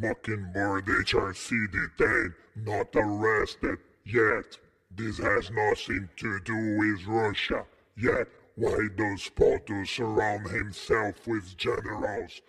Mockingbird HRC detained, not arrested yet. This has nothing to do with Russia yet. Why does photos surround himself with generals?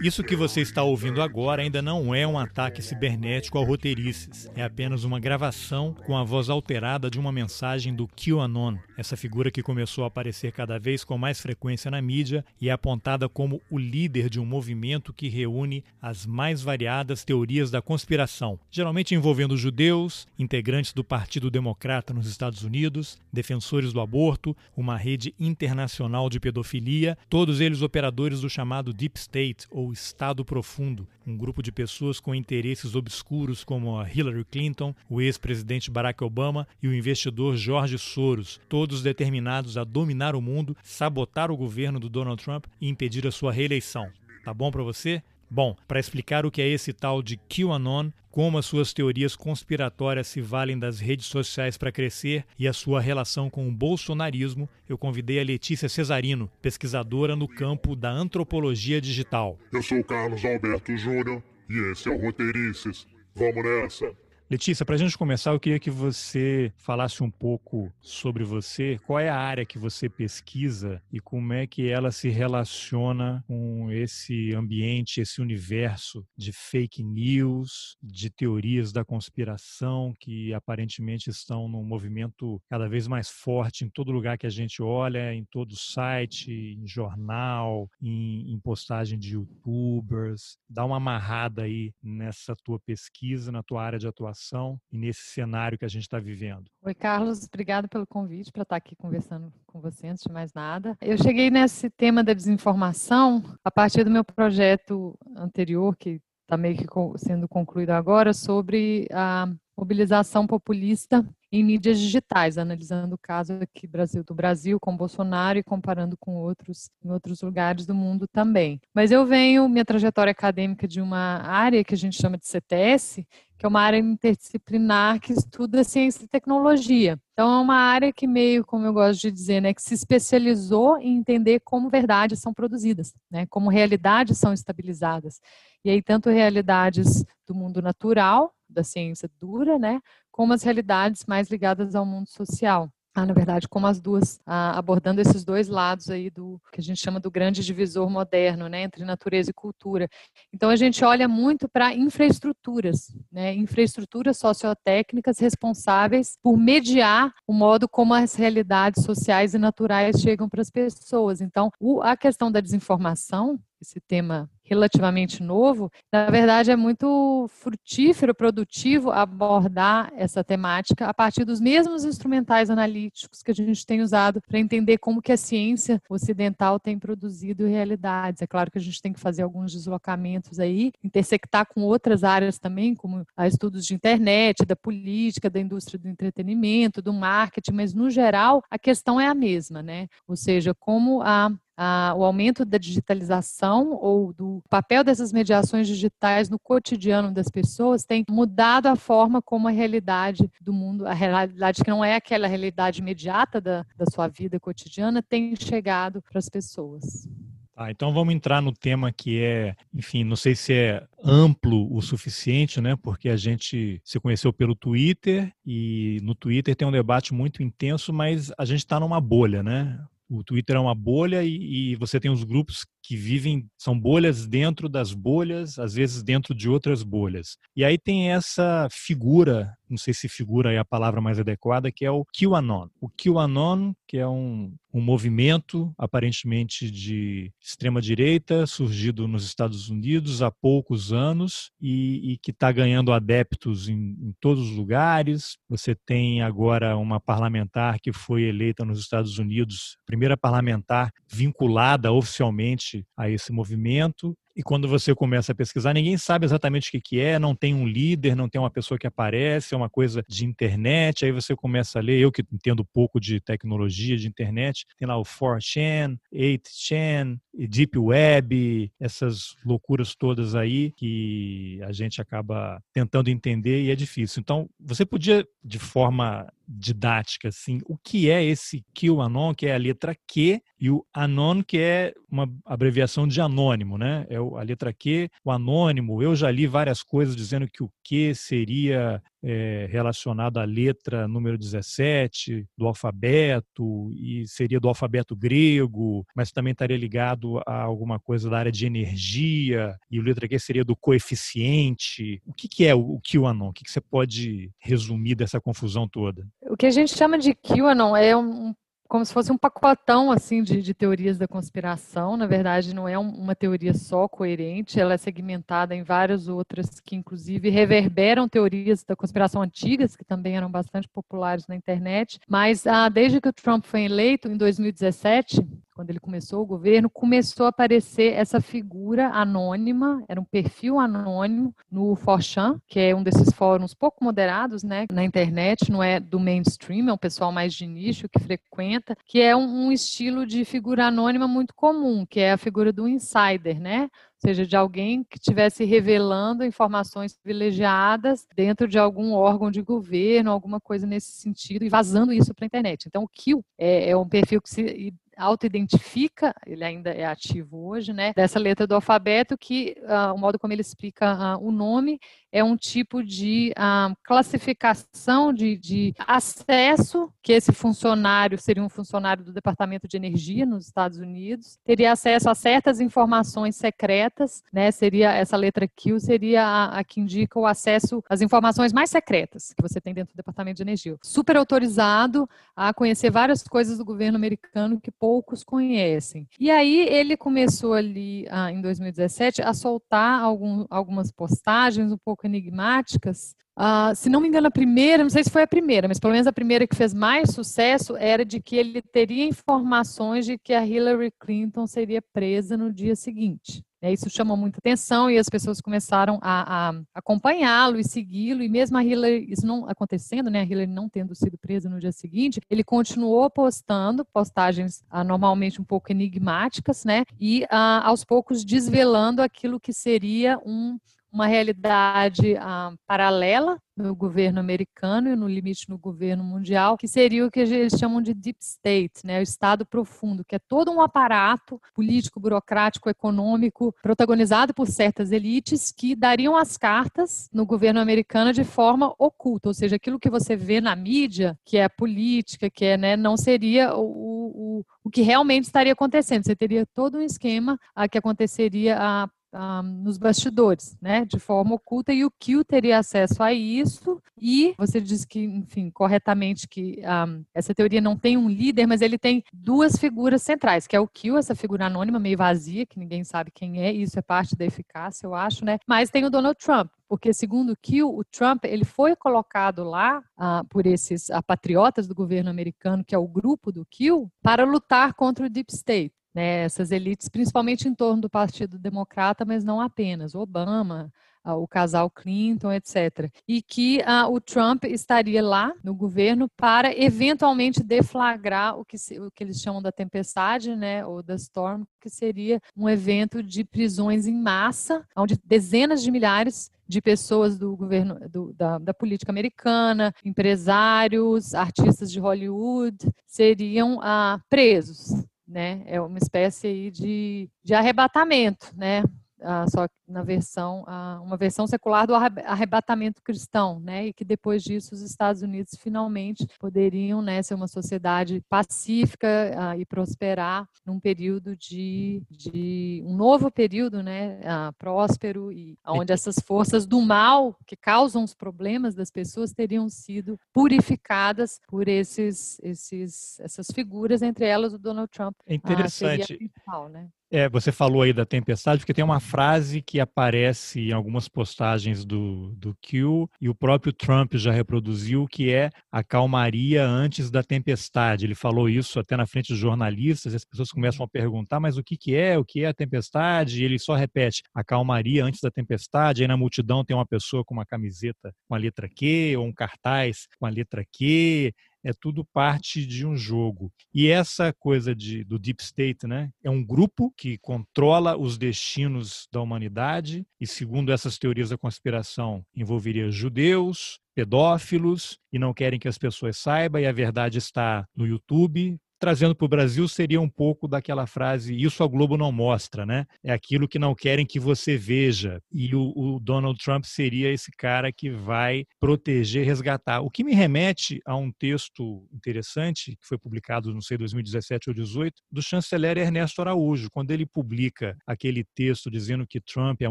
Isso que você está ouvindo agora ainda não é um ataque cibernético ao roteirices. É apenas uma gravação com a voz alterada de uma mensagem do QAnon, essa figura que começou a aparecer cada vez com mais frequência na mídia e é apontada como o líder de um movimento que reúne as mais variadas teorias da conspiração, geralmente envolvendo judeus, integrantes do Partido Democrata nos Estados Unidos, defensores do aborto, uma rede internacional de pedofilia, todos eles operadores do chamado Deep State ou Estado Profundo, um grupo de pessoas com interesses obscuros como Hillary Clinton, o ex-presidente Barack Obama e o investidor George Soros, todos determinados a dominar o mundo, sabotar o governo do Donald Trump e impedir a sua reeleição. Tá bom para você? Bom, para explicar o que é esse tal de QAnon, como as suas teorias conspiratórias se valem das redes sociais para crescer e a sua relação com o bolsonarismo, eu convidei a Letícia Cesarino, pesquisadora no campo da antropologia digital. Eu sou Carlos Alberto Júnior e esse é o Roteirices. Vamos nessa! Letícia, para a gente começar, eu queria que você falasse um pouco sobre você, qual é a área que você pesquisa e como é que ela se relaciona com esse ambiente, esse universo de fake news, de teorias da conspiração que aparentemente estão num movimento cada vez mais forte em todo lugar que a gente olha, em todo site, em jornal, em, em postagem de youtubers. Dá uma amarrada aí nessa tua pesquisa, na tua área de atuação situação e nesse cenário que a gente está vivendo. Oi, Carlos, obrigado pelo convite para estar aqui conversando com você antes de mais nada. Eu cheguei nesse tema da desinformação a partir do meu projeto anterior, que está meio que sendo concluído agora, sobre a mobilização populista em mídias digitais, analisando o caso aqui Brasil do Brasil com Bolsonaro e comparando com outros em outros lugares do mundo também. Mas eu venho minha trajetória acadêmica de uma área que a gente chama de CTS, que é uma área interdisciplinar que estuda ciência e tecnologia. Então é uma área que meio, como eu gosto de dizer, né, que se especializou em entender como verdades são produzidas, né, como realidades são estabilizadas. E aí tanto realidades do mundo natural, da ciência dura, né, como as realidades mais ligadas ao mundo social. Ah, na verdade, como as duas, ah, abordando esses dois lados aí do que a gente chama do grande divisor moderno, né, entre natureza e cultura. Então, a gente olha muito para infraestruturas, né, infraestruturas sociotécnicas responsáveis por mediar o modo como as realidades sociais e naturais chegam para as pessoas. Então, o, a questão da desinformação, esse tema relativamente novo, na verdade é muito frutífero, produtivo abordar essa temática a partir dos mesmos instrumentais analíticos que a gente tem usado para entender como que a ciência ocidental tem produzido realidades. É claro que a gente tem que fazer alguns deslocamentos aí, intersectar com outras áreas também, como estudos de internet, da política, da indústria do entretenimento, do marketing, mas no geral a questão é a mesma, né? Ou seja, como a ah, o aumento da digitalização ou do papel dessas mediações digitais no cotidiano das pessoas tem mudado a forma como a realidade do mundo, a realidade que não é aquela realidade imediata da, da sua vida cotidiana, tem chegado para as pessoas. Ah, então vamos entrar no tema que é, enfim, não sei se é amplo o suficiente, né? Porque a gente se conheceu pelo Twitter e no Twitter tem um debate muito intenso, mas a gente está numa bolha, né? O Twitter é uma bolha e, e, você tem os grupos que vivem, são bolhas dentro das bolhas, às vezes dentro de outras bolhas. E aí tem essa figura, não sei se figura é a palavra mais adequada, que é o QAnon. O QAnon, que é um, um movimento aparentemente de extrema-direita, surgido nos Estados Unidos há poucos anos e, e que está ganhando adeptos em, em todos os lugares. Você tem agora uma parlamentar que foi eleita nos Estados Unidos, primeira parlamentar vinculada oficialmente a esse movimento E quando você começa a pesquisar, ninguém sabe exatamente o que, que é, não tem um líder, não tem uma pessoa que aparece, é uma coisa de internet. Aí você começa a ler, eu que entendo pouco de tecnologia, de internet, tem lá o 4chan, 8chan, Deep Web, essas loucuras todas aí que a gente acaba tentando entender e é difícil. Então, você podia, de forma didática, assim, o que é esse QAnon, que é a letra Q, e o Anon, que é uma abreviação de anônimo, né? É a letra Q, o anônimo. Eu já li várias coisas dizendo que o Q seria é, relacionado à letra número 17 do alfabeto e seria do alfabeto grego, mas também estaria ligado a alguma coisa da área de energia e o letra Q seria do coeficiente. O que, que é o, o QAnon? O que, que você pode resumir dessa confusão toda? O que a gente chama de QAnon é um como se fosse um pacotão assim de, de, teorias da conspiração. Na verdade, não é um, uma teoria só coerente, ela é segmentada em várias outras que, inclusive, reverberam teorias da conspiração antigas, que também eram bastante populares na internet. Mas ah, desde que o Trump foi eleito, em 2017, quando ele começou o governo, começou a aparecer essa figura anônima, era um perfil anônimo no Forchan, que é um desses fóruns pouco moderados, né, na internet, não é do mainstream, é um pessoal mais de nicho que frequenta, que é um, um estilo de figura anônima muito comum, que é a figura do insider, né? seja, de alguém que estivesse revelando informações privilegiadas dentro de algum órgão de governo, alguma coisa nesse sentido, e vazando isso para a internet. Então, o Kill é, é um perfil que se auto-identifica, ele ainda é ativo hoje, né, dessa letra do alfabeto, que uh, o modo como ele explica uh, o nome é um tipo de uh, classificação de, de, acesso que esse funcionário seria um funcionário do Departamento de Energia nos Estados Unidos, teria acesso a certas informações secretas, né, seria essa letra Q seria a, a que indica o acesso às informações mais secretas que você tem dentro do Departamento de Energia. Super autorizado a conhecer várias coisas do governo americano que poucos conhecem. E aí ele começou ali ah, em 2017 a soltar algum, algumas postagens um pouco enigmáticas. Ah, se não me engano, a primeira, não sei se foi a primeira, mas pelo menos a primeira que fez mais sucesso era de que ele teria informações de que a Hillary Clinton seria presa no dia seguinte. É, isso chamou muita atenção e as pessoas começaram a, a acompanhá-lo e segui-lo. E mesmo a Hillary, isso não acontecendo, né, a Hillary não tendo sido presa no dia seguinte, ele continuou postando postagens ah, normalmente um pouco enigmáticas, né, e ah, aos poucos desvelando aquilo que seria um uma realidade ah, paralela no governo americano e no limite no governo mundial, que seria o que eles chamam de deep state, né, o estado profundo, que é todo um aparato político, burocrático, econômico, protagonizado por certas elites que dariam as cartas no governo americano de forma oculta, ou seja, aquilo que você vê na mídia, que é política, que é, né, não seria o, o, o que realmente estaria acontecendo. Você teria todo um esquema a que aconteceria a um, nos bastidores, né, de forma oculta, e o Kill teria acesso a isso, e você diz que, enfim, corretamente que um, essa teoria não tem um líder, mas ele tem duas figuras centrais, que é o Kill, essa figura anônima, meio vazia, que ninguém sabe quem é, e isso é parte da eficácia, eu acho, né, mas tem o Donald Trump, porque segundo o Kill, o Trump ele foi colocado lá uh, por esses uh, patriotas do governo americano, que é o grupo do Kill, para lutar contra o Deep State né, essas elites, principalmente em torno do Partido Democrata, mas não apenas, Obama, o casal Clinton, etc. E que uh, o Trump estaria lá no governo para eventualmente deflagrar o que, o que eles chamam da tempestade, né, ou da storm, que seria um evento de prisões em massa, onde dezenas de milhares de pessoas do governo, do, da, da, política americana, empresários, artistas de Hollywood, seriam uh, presos né? É uma espécie aí de, de arrebatamento, né? Ah, só na versão, ah, uma versão secular do arrebatamento cristão, né? E que depois disso os Estados Unidos finalmente poderiam, né, ser uma sociedade pacífica ah, e prosperar num período de, de um novo período, né, ah, próspero e onde essas forças do mal que causam os problemas das pessoas teriam sido purificadas por esses, esses, essas figuras, entre elas o Donald Trump. É interessante. Ah, né? É, você falou aí da tempestade, porque tem uma frase que aparece em algumas postagens do, do Q e o próprio Trump já reproduziu, que é a calmaria antes da tempestade. Ele falou isso até na frente dos jornalistas, as pessoas começam a perguntar, mas o que, que é? O que é a tempestade? E ele só repete, a calmaria antes da tempestade. Aí na multidão tem uma pessoa com uma camiseta com a letra Q, ou um cartaz com a letra Q, é tudo parte de um jogo. E essa coisa de, do Deep State, né, é um grupo que controla os destinos da humanidade e, segundo essas teorias da conspiração, envolveria judeus, pedófilos e não querem que as pessoas saibam, e a verdade está no YouTube, trazendo para o Brasil seria um pouco daquela frase: Isso a Globo não mostra, né? É aquilo que não querem que você veja. E o, o Donald Trump seria esse cara que vai proteger, resgatar. O que me remete a um texto interessante, que foi publicado, não sei, 2017 ou 2018, do chanceler Ernesto Araújo, quando ele publica aquele texto dizendo que Trump é a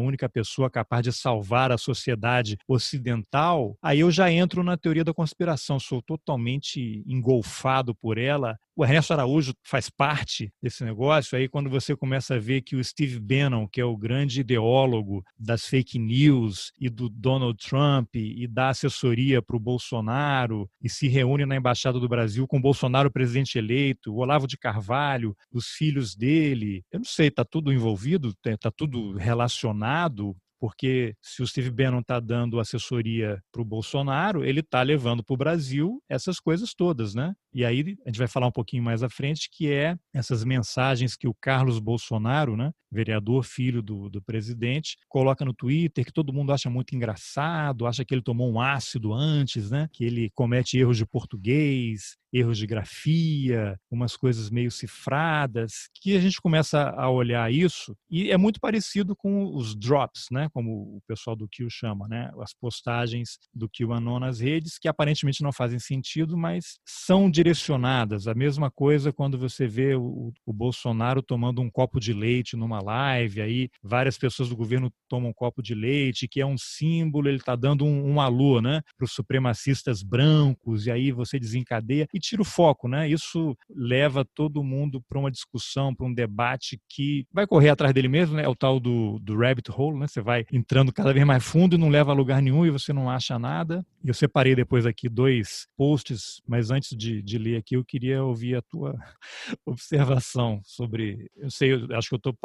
única pessoa capaz de salvar a sociedade ocidental. Aí eu já entro na teoria da conspiração, sou totalmente engolfado por ela o Ernesto Araújo faz parte desse negócio. Aí, quando você começa a ver que o Steve Bannon, que é o grande ideólogo das fake news e do Donald Trump e da assessoria para o Bolsonaro, e se reúne na Embaixada do Brasil com o Bolsonaro presidente eleito, o Olavo de Carvalho, os filhos dele. Eu não sei, está tudo envolvido, está tudo relacionado porque se o Steve Bannon está dando assessoria para o Bolsonaro, ele está levando para o Brasil essas coisas todas, né? E aí a gente vai falar um pouquinho mais à frente, que é essas mensagens que o Carlos Bolsonaro, né, vereador, filho do, do presidente, coloca no Twitter, que todo mundo acha muito engraçado, acha que ele tomou um ácido antes, né, que ele comete erros de português, erros de grafia, umas coisas meio cifradas, que a gente começa a olhar isso e é muito parecido com os drops, né, como o pessoal do Q chama, né, as postagens do QAnon nas redes, que aparentemente não fazem sentido, mas são de direcionadas. A mesma coisa quando você vê o, o, Bolsonaro tomando um copo de leite numa live, aí várias pessoas do governo tomam um copo de leite, que é um símbolo, ele está dando um, um alô né, para os supremacistas brancos, e aí você desencadeia e tira o foco. Né? Isso leva todo mundo para uma discussão, para um debate que vai correr atrás dele mesmo, né? é o tal do, do rabbit hole, né? você vai entrando cada vez mais fundo e não leva a lugar nenhum e você não acha nada. Eu separei depois aqui dois posts, mas antes de, de de ler aqui, eu queria ouvir a tua observação sobre. Eu sei, eu acho que eu estou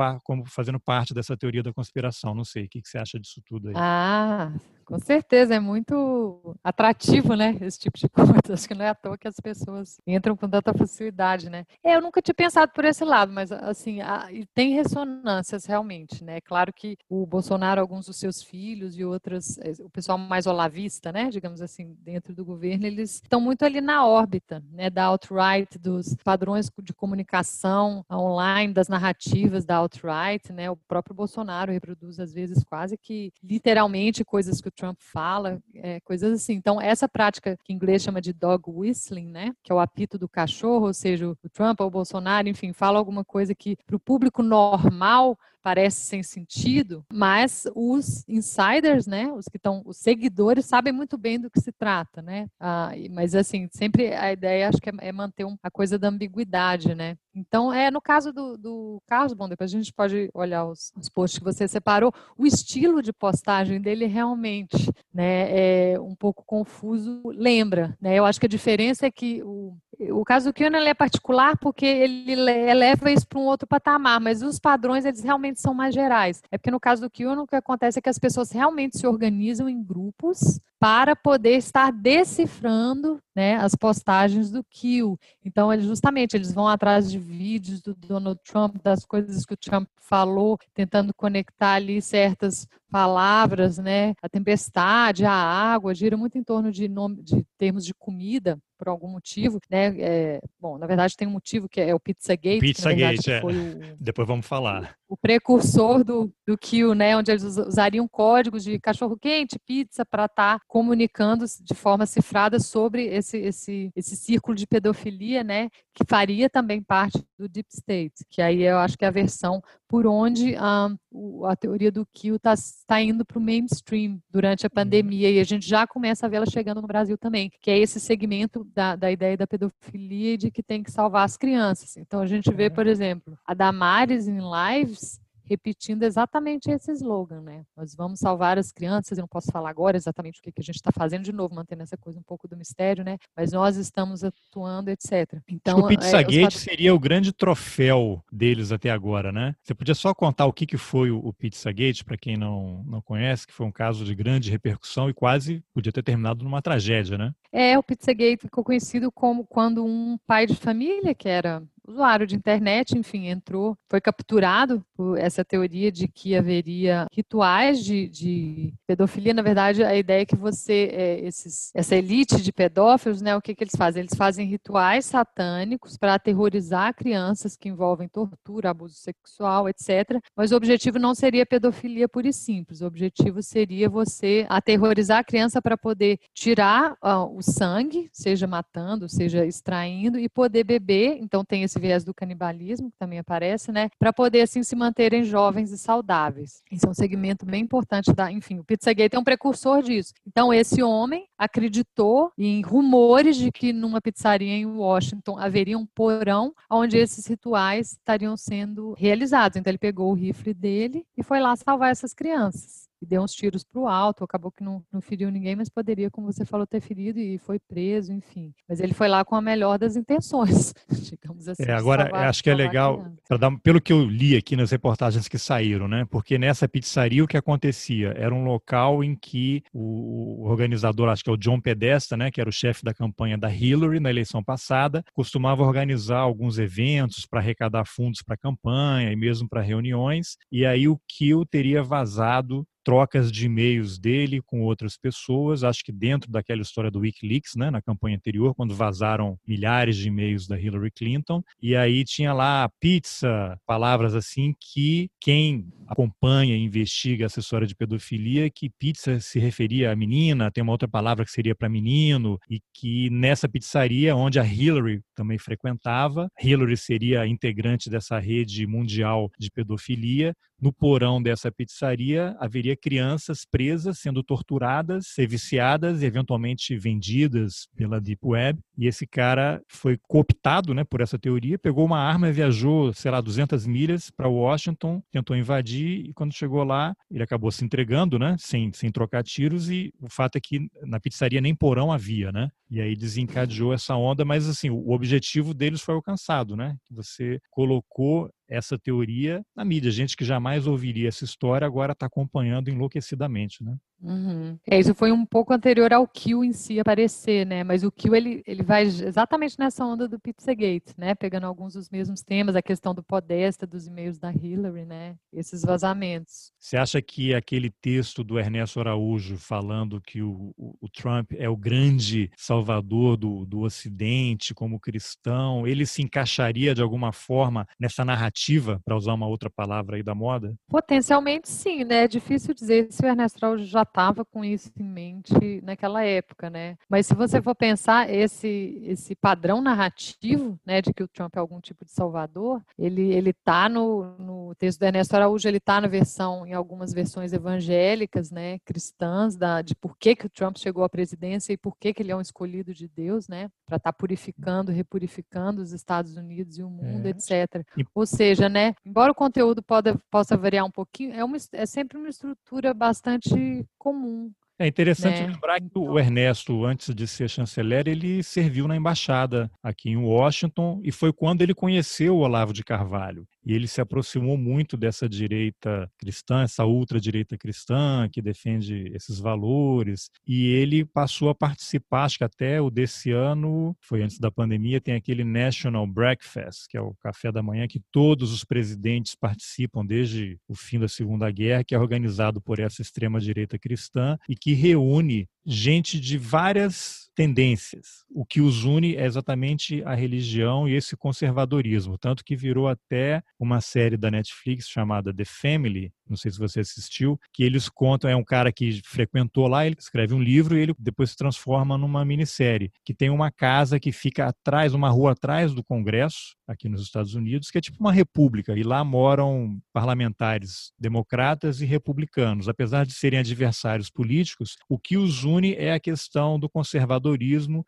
fazendo parte dessa teoria da conspiração. Não sei, o que, que você acha disso tudo aí? Ah, com certeza, é muito atrativo, né? Esse tipo de coisa. Acho que não é à toa que as pessoas entram com tanta facilidade, né? É, eu nunca tinha pensado por esse lado, mas assim, a, tem ressonâncias realmente, né? Claro que o Bolsonaro, alguns dos seus filhos e outras, eh, o pessoal mais olavista, né? Digamos assim, dentro do governo, eles estão muito ali na órbita, né? Da alt-right, dos padrões de comunicação online, das narrativas da alt-right, né? O próprio Bolsonaro reproduz às vezes quase que literalmente coisas que o Trump fala, é, coisas assim. Então, essa prática que em inglês chama de dog whistling, né, que é o apito do cachorro, ou seja, o Trump ou o Bolsonaro, enfim, fala alguma coisa que para o público normal parece sem sentido, mas os insiders, né, os que estão, os seguidores sabem muito bem do que se trata, né? Ah, mas assim, sempre a ideia acho que é, é manter um, a coisa da ambiguidade, né? Então, é no caso do, do Carlos, bom, depois a gente pode olhar os, os posts que você separou, o estilo de postagem dele realmente, né, é um pouco confuso, lembra, né? Eu acho que a diferença é que o o caso do Kion é particular porque ele eleva isso para um outro patamar, mas os padrões eles realmente são mais gerais. É porque no caso do Kion o que acontece é que as pessoas realmente se organizam em grupos para poder estar decifrando né, as postagens do Kill. Então, eles justamente eles vão atrás de vídeos do Donald Trump, das coisas que o Trump falou, tentando conectar ali certas palavras, né? A tempestade, a água, gira muito em torno de, nome, de termos de comida por algum motivo, né? É, bom, na verdade tem um motivo que é o Pizzagate. Pizzagate, é. O, Depois vamos falar. O precursor do, do Kill, né? Onde eles usariam códigos de cachorro quente, pizza, para estar tá comunicando de forma cifrada sobre esse, esse, esse círculo de pedofilia, né? Que faria também parte do Deep State, que aí eu acho que é a versão por onde um, a teoria do Kill está tá indo para o mainstream durante a uhum. pandemia e a gente já começa a vê-la chegando no Brasil também, que é esse segmento da, da ideia da pedofilia e de que tem que salvar as crianças. Então a gente vê, uhum. por exemplo, a Damares em lives repetindo exatamente esse slogan, né? Nós vamos salvar as crianças, eu não posso falar agora exatamente o que, que a gente está fazendo, de novo, mantendo essa coisa um pouco do mistério, né? Mas nós estamos atuando, etc. Então, o Pizzagate é, seria o grande troféu deles até agora, né? Você podia só contar o que, que foi o, o Pizzagate, para quem não, não conhece, que foi um caso de grande repercussão e quase podia ter terminado numa tragédia, né? É, o Pizzagate ficou conhecido como quando um pai de família, que era usuário de internet, enfim, entrou, foi capturado por essa teoria de que haveria rituais de, de pedofilia. Na verdade, a ideia é que você, é, esses, essa elite de pedófilos, né, o que, que eles fazem? Eles fazem rituais satânicos para aterrorizar crianças que envolvem tortura, abuso sexual, etc. Mas o objetivo não seria pedofilia pura e simples. O objetivo seria você aterrorizar a criança para poder tirar uh, o sangue, seja matando, seja extraindo, e poder beber. Então, tem esse esse viés do canibalismo, que também aparece, né? Para poder, assim, se manterem jovens e saudáveis. Isso é um segmento bem importante da. Enfim, o Pizzagate é um precursor disso. Então, esse homem acreditou em rumores de que numa pizzaria em Washington haveria um porão onde esses rituais estariam sendo realizados. Então, ele pegou o rifle dele e foi lá salvar essas crianças e deu uns tiros para o alto, acabou que não, não feriu ninguém, mas poderia, como você falou, ter ferido e foi preso, enfim. Mas ele foi lá com a melhor das intenções, digamos assim. É, agora, salvar, acho que é legal, dar, pelo que eu li aqui nas reportagens que saíram, né? Porque nessa pizzaria o que acontecia? Era um local em que o, organizador, acho que é o John Pedesta, né? Que era o chefe da campanha da Hillary na eleição passada, costumava organizar alguns eventos para arrecadar fundos para a campanha e mesmo para reuniões. E aí o Kill teria vazado trocas de e-mails dele com outras pessoas, acho que dentro daquela história do WikiLeaks, né, na campanha anterior, quando vazaram milhares de e-mails da Hillary Clinton, e aí tinha lá pizza, palavras assim que quem acompanha e investiga essa história de pedofilia, que pizza se referia a menina, tem uma outra palavra que seria para menino, e que nessa pizzaria onde a Hillary também frequentava, Hillary seria integrante dessa rede mundial de pedofilia, no porão dessa pizzaria haveria crianças presas, sendo torturadas, viciadas e eventualmente vendidas pela Deep Web. E esse cara foi cooptado né, por essa teoria, pegou uma arma e viajou, sei lá, 200 milhas para Washington, tentou invadir e quando chegou lá, ele acabou se entregando, né, sem, sem trocar tiros e o fato é que na pizzaria nem porão havia, né? E aí desencadeou essa onda, mas assim, o objetivo deles foi alcançado, né? Você colocou essa teoria na mídia. Gente que jamais ouviria essa história agora está acompanhando enlouquecidamente, né? Uhum. É, isso foi um pouco anterior ao Kill em si aparecer, né? Mas o Kill ele, ele vai exatamente nessa onda do Pizzagate, né? Pegando alguns dos mesmos temas, a questão do Podesta, dos e-mails da Hillary, né? Esses vazamentos. Você acha que aquele texto do Ernesto Araújo falando que o, o, o Trump é o grande salvador do, do Ocidente como cristão, ele se encaixaria de alguma forma nessa narrativa, para usar uma outra palavra aí da moda? Potencialmente sim, né? É difícil dizer se o Ernesto Araújo já estava com isso em mente naquela época, né? Mas se você for pensar esse esse padrão narrativo, né, de que o Trump é algum tipo de salvador, ele ele tá no, no texto do Ernesto Araújo, ele tá na versão em algumas versões evangélicas, né, cristãs da de por que que o Trump chegou à presidência e por que que ele é um escolhido de Deus, né, para estar tá purificando, repurificando os Estados Unidos e o mundo, é. etc. Ou seja, né, embora o conteúdo possa variar um pouquinho, é uma é sempre uma estrutura bastante comum. É interessante né? lembrar que o então Ernesto, antes de ser chanceler, ele serviu na embaixada aqui em Washington e foi quando ele conheceu o Olavo de Carvalho e ele se aproximou muito dessa direita cristã, essa ultradireita cristã que defende esses valores, e ele passou a participar, acho que até o desse ano, foi antes da pandemia, tem aquele National Breakfast, que é o café da manhã que todos os presidentes participam desde o fim da Segunda Guerra, que é organizado por essa extrema direita cristã e que reúne gente de várias tendências. O que os une é exatamente a religião e esse conservadorismo, tanto que virou até uma série da Netflix chamada The Family, não sei se você assistiu, que eles contam, é um cara que frequentou lá, ele escreve um livro e ele depois se transforma numa minissérie, que tem uma casa que fica atrás, uma rua atrás do Congresso, aqui nos Estados Unidos, que é tipo uma república, e lá moram parlamentares democratas e republicanos. Apesar de serem adversários políticos, o que os une é a questão do conservadorismo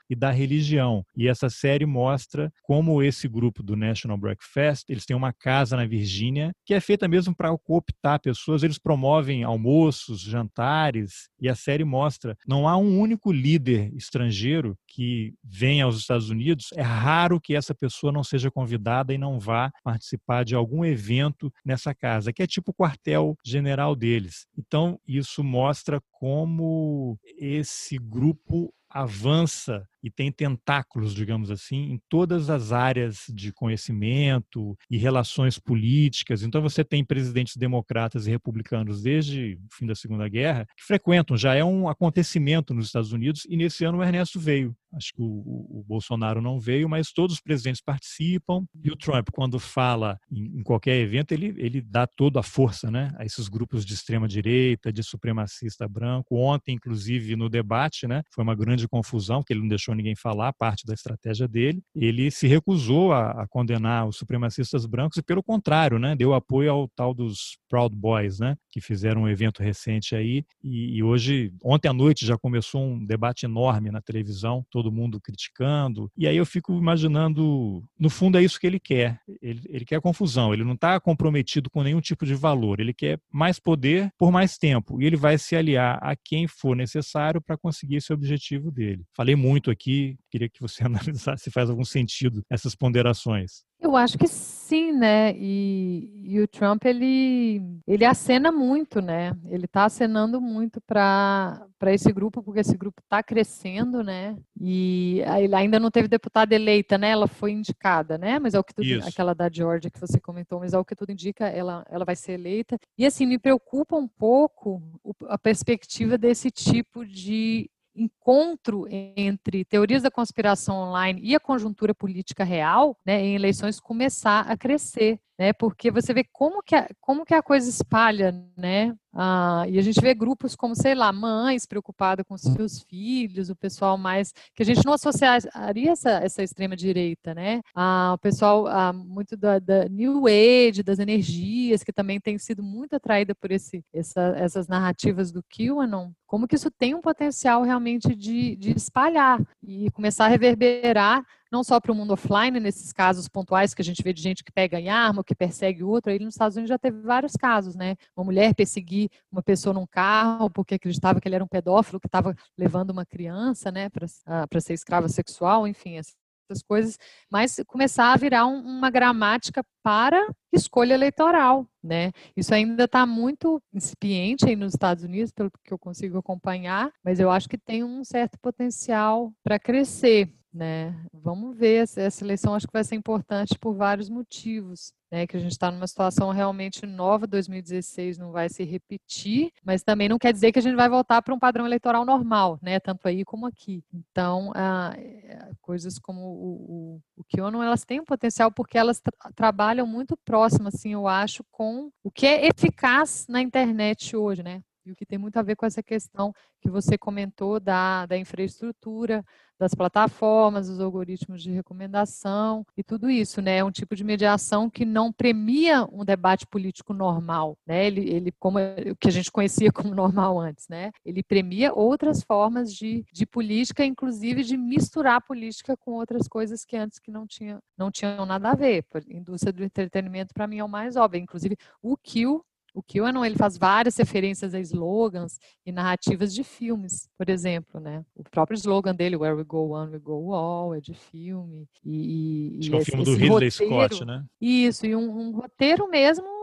e da religião. E essa série mostra como esse grupo do National Breakfast, eles têm uma casa na Virgínia, que é feita mesmo para cooptar pessoas, eles promovem almoços, jantares, e a série mostra, não há um único líder estrangeiro que vem aos Estados Unidos, é raro que essa pessoa não seja convidada e não vá participar de algum evento nessa casa, que é tipo o quartel-general deles. Então, isso mostra como esse grupo avança e tem tentáculos, digamos assim, em todas as áreas de conhecimento e relações políticas. Então você tem presidentes democratas e republicanos desde o fim da Segunda Guerra que frequentam, já é um acontecimento nos Estados Unidos e nesse ano o Ernesto veio. Acho que o, o, Bolsonaro não veio, mas todos os presidentes participam e o Trump, quando fala em, em qualquer evento, ele, ele dá toda a força né, a esses grupos de extrema direita, de supremacista branco. Ontem, inclusive, no debate, né, foi uma grande confusão, que ele não deixou deixou ninguém falar, parte da estratégia dele. Ele se recusou a, a condenar os supremacistas brancos e, pelo contrário, né, deu apoio ao tal dos Proud Boys, né, que fizeram um evento recente aí. E, e hoje, ontem à noite, já começou um debate enorme na televisão, todo mundo criticando. E aí eu fico imaginando, no fundo, é isso que ele quer. Ele, ele quer confusão, ele não está comprometido com nenhum tipo de valor, ele quer mais poder por mais tempo. E ele vai se aliar a quem for necessário para conseguir esse objetivo dele. Falei muito aqui aqui, queria que você analisasse se faz algum sentido essas ponderações. Eu acho que sim, né? E, e o Trump ele ele acena muito, né? Ele está acenando muito para para esse grupo porque esse grupo está crescendo, né? E ele ainda não teve deputada eleita, né? Ela foi indicada, né? Mas é o que tudo Isso. aquela da Georgia que você comentou, mas é o que tudo indica, ela ela vai ser eleita. E assim me preocupa um pouco a perspectiva desse tipo de encontro entre teorias da conspiração online e a conjuntura política real, né, em eleições começar a crescer né? Porque você vê como que a, como que a coisa espalha, né? Ah, e a gente vê grupos como, sei lá, mães preocupadas com seus filhos, o pessoal mais que a gente não associaria essa, essa extrema direita, né? Ah, o pessoal ah, muito da, da, New Age, das energias, que também tem sido muito atraída por esse, essa, essas narrativas do QAnon. Como que isso tem um potencial realmente de, de espalhar e começar a reverberar não só para o mundo offline, nesses casos pontuais que a gente vê de gente que pega em arma que persegue outro, aí nos Estados Unidos já teve vários casos, né? Uma mulher perseguir uma pessoa num carro porque acreditava que ele era um pedófilo que estava levando uma criança, né, para uh, ser escrava sexual, enfim, essas coisas, mas começar a virar um, uma gramática para escolha eleitoral, né? Isso ainda está muito incipiente aí nos Estados Unidos, pelo que eu consigo acompanhar, mas eu acho que tem um certo potencial para crescer né? Vamos ver, essa eleição acho que vai ser importante por vários motivos, né? Que a gente está numa situação realmente nova, 2016 não vai se repetir, mas também não quer dizer que a gente vai voltar para um padrão eleitoral normal, né? Tanto aí como aqui. Então, ah, coisas como o, o, o elas têm um potencial porque elas tra trabalham muito próximo, assim, eu acho, com o que é eficaz na internet hoje, né? O que tem muito a ver com essa questão que você comentou da, da infraestrutura, das plataformas, dos algoritmos de recomendação e tudo isso, né? É um tipo de mediação que não premia um debate político normal, né? Ele, ele como o que a gente conhecia como normal antes, né? Ele premia outras formas de, de política, inclusive de misturar política com outras coisas que antes que não tinham não tinham nada a ver. A indústria do entretenimento para mim é o mais óbvio, inclusive o Kill o QAnon ele faz várias referências a slogans e narrativas de filmes, por exemplo, né? O próprio slogan dele, Where We Go One, We Go All, é de filme. E, e, Acho e é o filme do Ridley roteiro, Scott, né? Isso, e um, um roteiro mesmo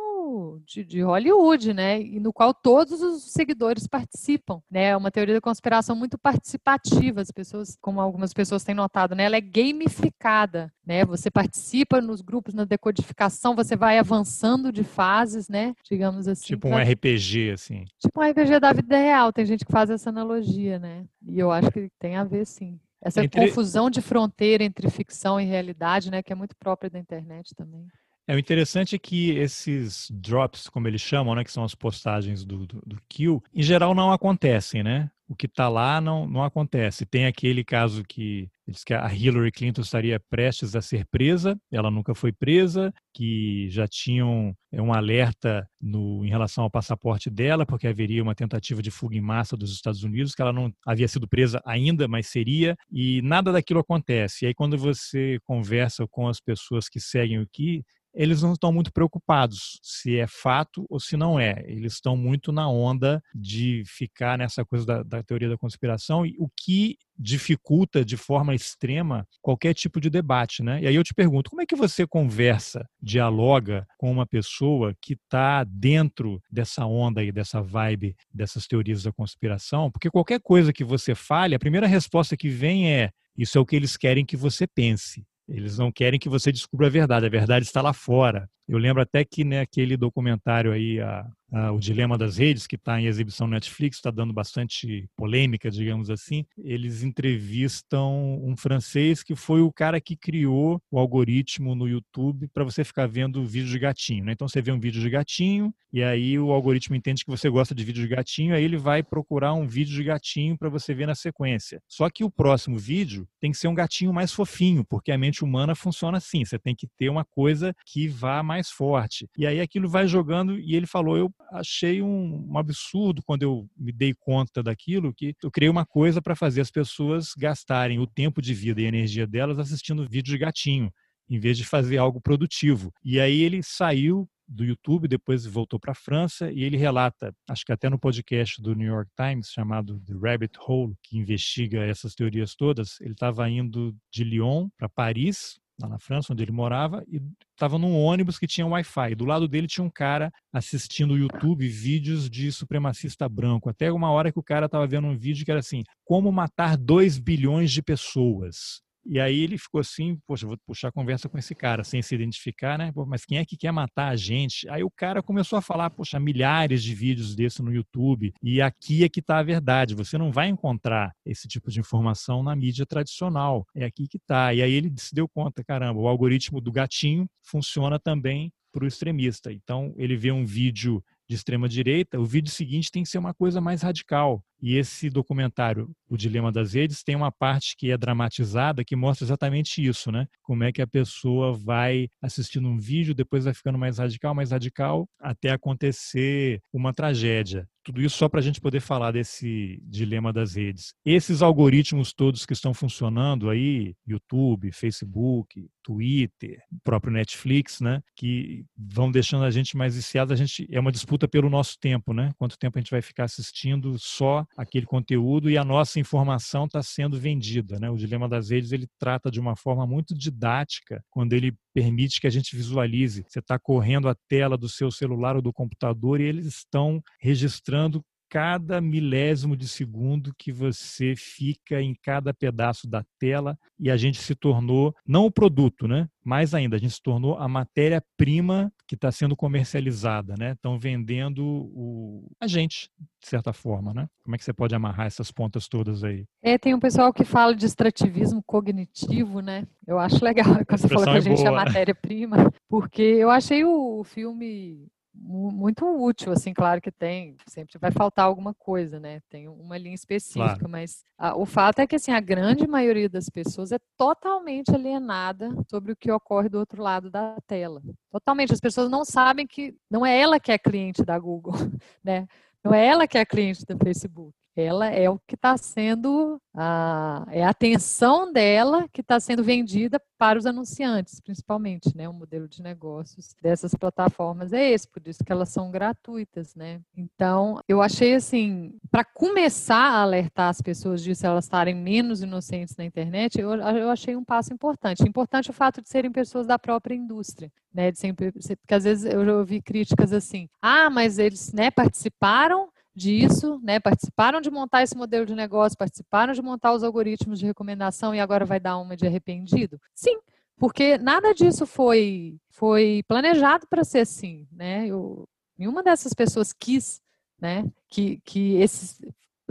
de, de, Hollywood, né? E no qual todos os seguidores participam, né? É uma teoria da conspiração muito participativa. As pessoas, como algumas pessoas têm notado, né? Ela é gamificada, né? Você participa nos grupos na decodificação, você vai avançando de fases, né? Digamos assim. Tipo um RPG, assim. Tipo um RPG da vida real. Tem gente que faz essa analogia, né? E eu acho que tem a ver, sim. essa é confusão de fronteira entre ficção e realidade, né, que é muito própria da internet também. É, o interessante é que esses drops, como eles chamam, né, que são as postagens do, do, do Kill, em geral não acontecem, né? O que está lá não, não acontece. Tem aquele caso que diz que a Hillary Clinton estaria prestes a ser presa, ela nunca foi presa, que já tinham é, um alerta no, em relação ao passaporte dela, porque haveria uma tentativa de fuga em massa dos Estados Unidos, que ela não havia sido presa ainda, mas seria, e nada daquilo acontece. E aí, quando você conversa com as pessoas que seguem o que eles não estão muito preocupados se é fato ou se não é. Eles estão muito na onda de ficar nessa coisa da, da teoria da conspiração, e o que dificulta de forma extrema qualquer tipo de debate, né? E aí eu te pergunto, como é que você conversa, dialoga com uma pessoa que está dentro dessa onda aí, dessa vibe, dessas teorias da conspiração? Porque qualquer coisa que você fale, a primeira resposta que vem é isso é o que eles querem que você pense. Eles não querem que você descubra a verdade, a verdade está lá fora. Eu lembro até que né, documentário aí, a, a, O Dilema das Redes, que está em exibição no Netflix, está dando bastante polêmica, digamos assim. Eles entrevistam um francês que foi o cara que criou o algoritmo no YouTube para você ficar vendo vídeo de gatinho. Né? Então você vê um vídeo de gatinho e aí o algoritmo entende que você gosta de vídeo de gatinho, aí ele vai procurar um vídeo de gatinho para você ver na sequência. Só que o próximo vídeo tem que ser um gatinho mais fofinho, porque a mente humana funciona assim. Você tem que ter uma coisa que vá mais mais forte. E aí aquilo vai jogando, e ele falou: eu achei um, um absurdo quando eu me dei conta daquilo, que eu criei uma coisa para fazer as pessoas gastarem o tempo de vida e energia delas assistindo vídeo de gatinho em vez de fazer algo produtivo. E aí ele saiu do YouTube, depois voltou para a França e ele relata, acho que até no podcast do New York Times chamado The Rabbit Hole, que investiga essas teorias todas, ele estava indo de Lyon para Paris lá na França, onde ele morava, e estava num ônibus que tinha Wi-Fi. Do lado dele tinha um cara assistindo o YouTube vídeos de supremacista branco. Até uma hora que o cara estava vendo um vídeo que era assim: como matar 2 bilhões de pessoas. E aí ele ficou assim, poxa, vou puxar a conversa com esse cara, sem se identificar, né? Pô, mas quem é que quer matar a gente? Aí o cara começou a falar, poxa, milhares de vídeos desse no YouTube. E aqui é que está a verdade. Você não vai encontrar esse tipo de informação na mídia tradicional. É aqui que está. E aí ele se deu conta, caramba, o algoritmo do gatinho funciona também para o extremista. Então ele vê um vídeo de extrema direita, o vídeo seguinte tem que ser uma coisa mais radical. E esse documentário, O Dilema das Redes, tem uma parte que é dramatizada que mostra exatamente isso, né? Como é que a pessoa vai assistindo um vídeo, depois vai ficando mais radical, mais radical, até acontecer uma tragédia. Tudo isso só para a gente poder falar desse dilema das redes. Esses algoritmos todos que estão funcionando aí, YouTube, Facebook, Twitter, próprio Netflix, né, que vão deixando a gente mais viciado, a gente é uma disputa pelo nosso tempo, né? Quanto tempo a gente vai ficar assistindo só aquele conteúdo e a nossa informação está sendo vendida. Né? O Dilema das Redes ele trata de uma forma muito didática quando ele permite que a gente visualize. Você está correndo a tela do seu celular ou do computador e eles estão registrando cada milésimo de segundo que você fica em cada pedaço da tela e a gente se tornou não o produto, né? Mais ainda, a gente se tornou a matéria-prima que está sendo comercializada, né? Estão vendendo o... a gente, de certa forma, né? Como é que você pode amarrar essas pontas todas aí? É, tem um pessoal que fala de extrativismo cognitivo, né? Eu acho legal quando você falou que a gente é, é matéria-prima, porque eu achei o filme muito útil, assim, claro que tem, sempre vai faltar alguma coisa, né? Tem uma linha específica, claro. mas a, o fato é que, assim, a grande maioria das pessoas é totalmente alienada sobre o que ocorre do outro lado da tela. Totalmente, as pessoas não sabem que não é ela que é cliente da Google, né? Não é ela que é cliente do Facebook ela é o que está sendo a, é a atenção dela que está sendo vendida para os anunciantes, principalmente, né? O modelo de negócios dessas plataformas é esse, por isso que elas são gratuitas, né? Então, eu achei assim, para começar a alertar as pessoas disso, elas estarem menos inocentes na internet, eu, eu achei um passo importante. Importante o fato de serem pessoas da própria indústria, né? De sempre, porque às vezes eu já ouvi críticas assim, ah, mas eles, né, participaram disso, né? Participaram de montar esse modelo de negócio, participaram de montar os algoritmos de recomendação e agora vai dar uma de arrependido? Sim, porque nada disso foi foi planejado para ser assim, né? Eu, nenhuma dessas pessoas quis, né? Que que esses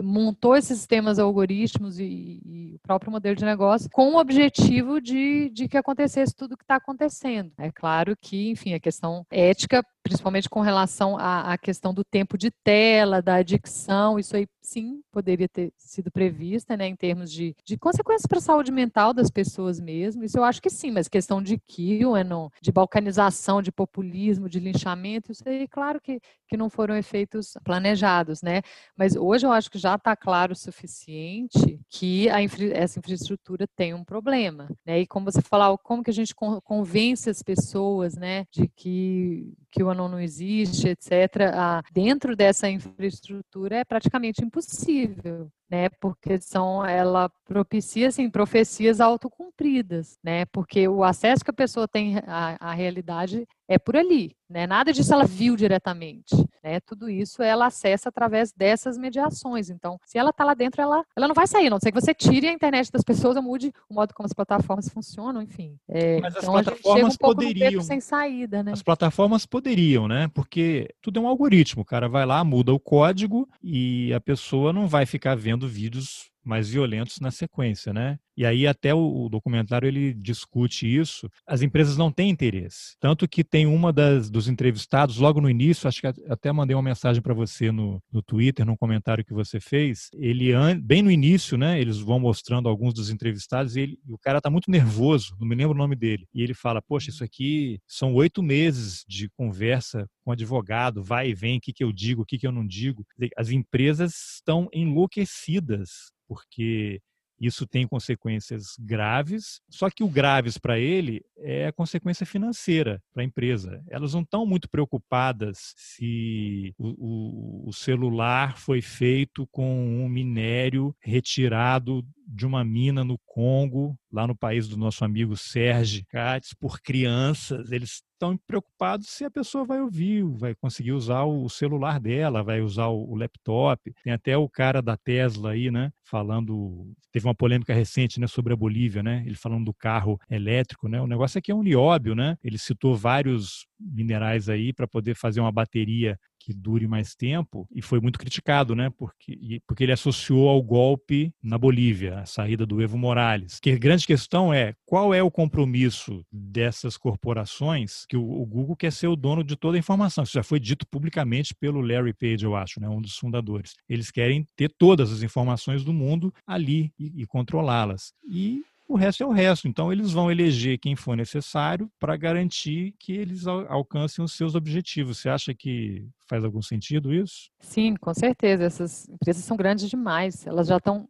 montou esses sistemas algoritmos e, e, o próprio modelo de negócio com o objetivo de, de que acontecesse tudo o que está acontecendo. É claro que, enfim, a questão ética, principalmente com relação à, à, questão do tempo de tela, da adicção, isso aí sim poderia ter sido prevista, né, em termos de, de consequências para a saúde mental das pessoas mesmo. Isso eu acho que sim, mas questão de QAnon, de balcanização, de populismo, de linchamento, isso aí, claro que, que não foram efeitos planejados, né? Mas hoje eu acho que já está claro o suficiente que infra, essa infraestrutura tem um problema, né? E como você falou, como que a gente convence as pessoas, né, de que que o anon não existe, etc. Ah, dentro dessa infraestrutura é praticamente impossível né? Porque são ela propicia assim profecias autocumpridas, né? Porque o acesso que a pessoa tem à, à realidade é por ali, né? Nada disso ela viu diretamente, né? Tudo isso ela acessa através dessas mediações. Então, se ela está lá dentro, ela, ela não vai sair, não sei que você tire a internet das pessoas ou mude o modo como as plataformas funcionam, enfim. É, Mas então as plataformas um poderiam sem saída, né? As plataformas poderiam, né? Porque tudo é um algoritmo, o cara vai lá, muda o código e a pessoa não vai ficar vendo vendo vídeos mais violentos na sequência, né? E aí até o, documentário ele discute isso. As empresas não têm interesse, tanto que tem uma das dos entrevistados logo no início, acho que até mandei uma mensagem para você no, no Twitter, num comentário que você fez. Ele bem no início, né? Eles vão mostrando alguns dos entrevistados e, ele, o cara tá muito nervoso, não me lembro o nome dele. E ele fala: poxa, isso aqui são oito meses de conversa com advogado, vai e vem, o que, que eu digo, o que, que eu não digo. As empresas estão enlouquecidas porque isso tem consequências graves, só que o graves para ele é a consequência financeira para a empresa. Elas não estão muito preocupadas se o, o, o, celular foi feito com um minério retirado de uma mina no Congo, lá no país do nosso amigo Sérgio Katz, por crianças. Eles estão preocupados se a pessoa vai ouvir, vai conseguir usar o celular dela, vai usar o laptop. Tem até o cara da Tesla aí, né, falando, teve uma polêmica recente, né, sobre a Bolívia, né, ele falando do carro elétrico, né, o negócio aqui é um nióbio, né, ele citou vários minerais aí para poder fazer uma bateria que dure mais tempo e foi muito criticado, né? Porque, porque ele associou ao golpe na Bolívia, a saída do Evo Morales. Que a grande questão é qual é o compromisso dessas corporações que o, o Google quer ser o dono de toda a informação. Isso já foi dito publicamente pelo Larry Page, eu acho, né? Um dos fundadores. Eles querem ter todas as informações do mundo ali e, e controlá-las. E o resto é o resto. Então, eles vão eleger quem for necessário para garantir que eles alcancem os seus objetivos. Você acha que faz algum sentido isso? Sim, com certeza. Essas empresas são grandes demais. Elas já estão.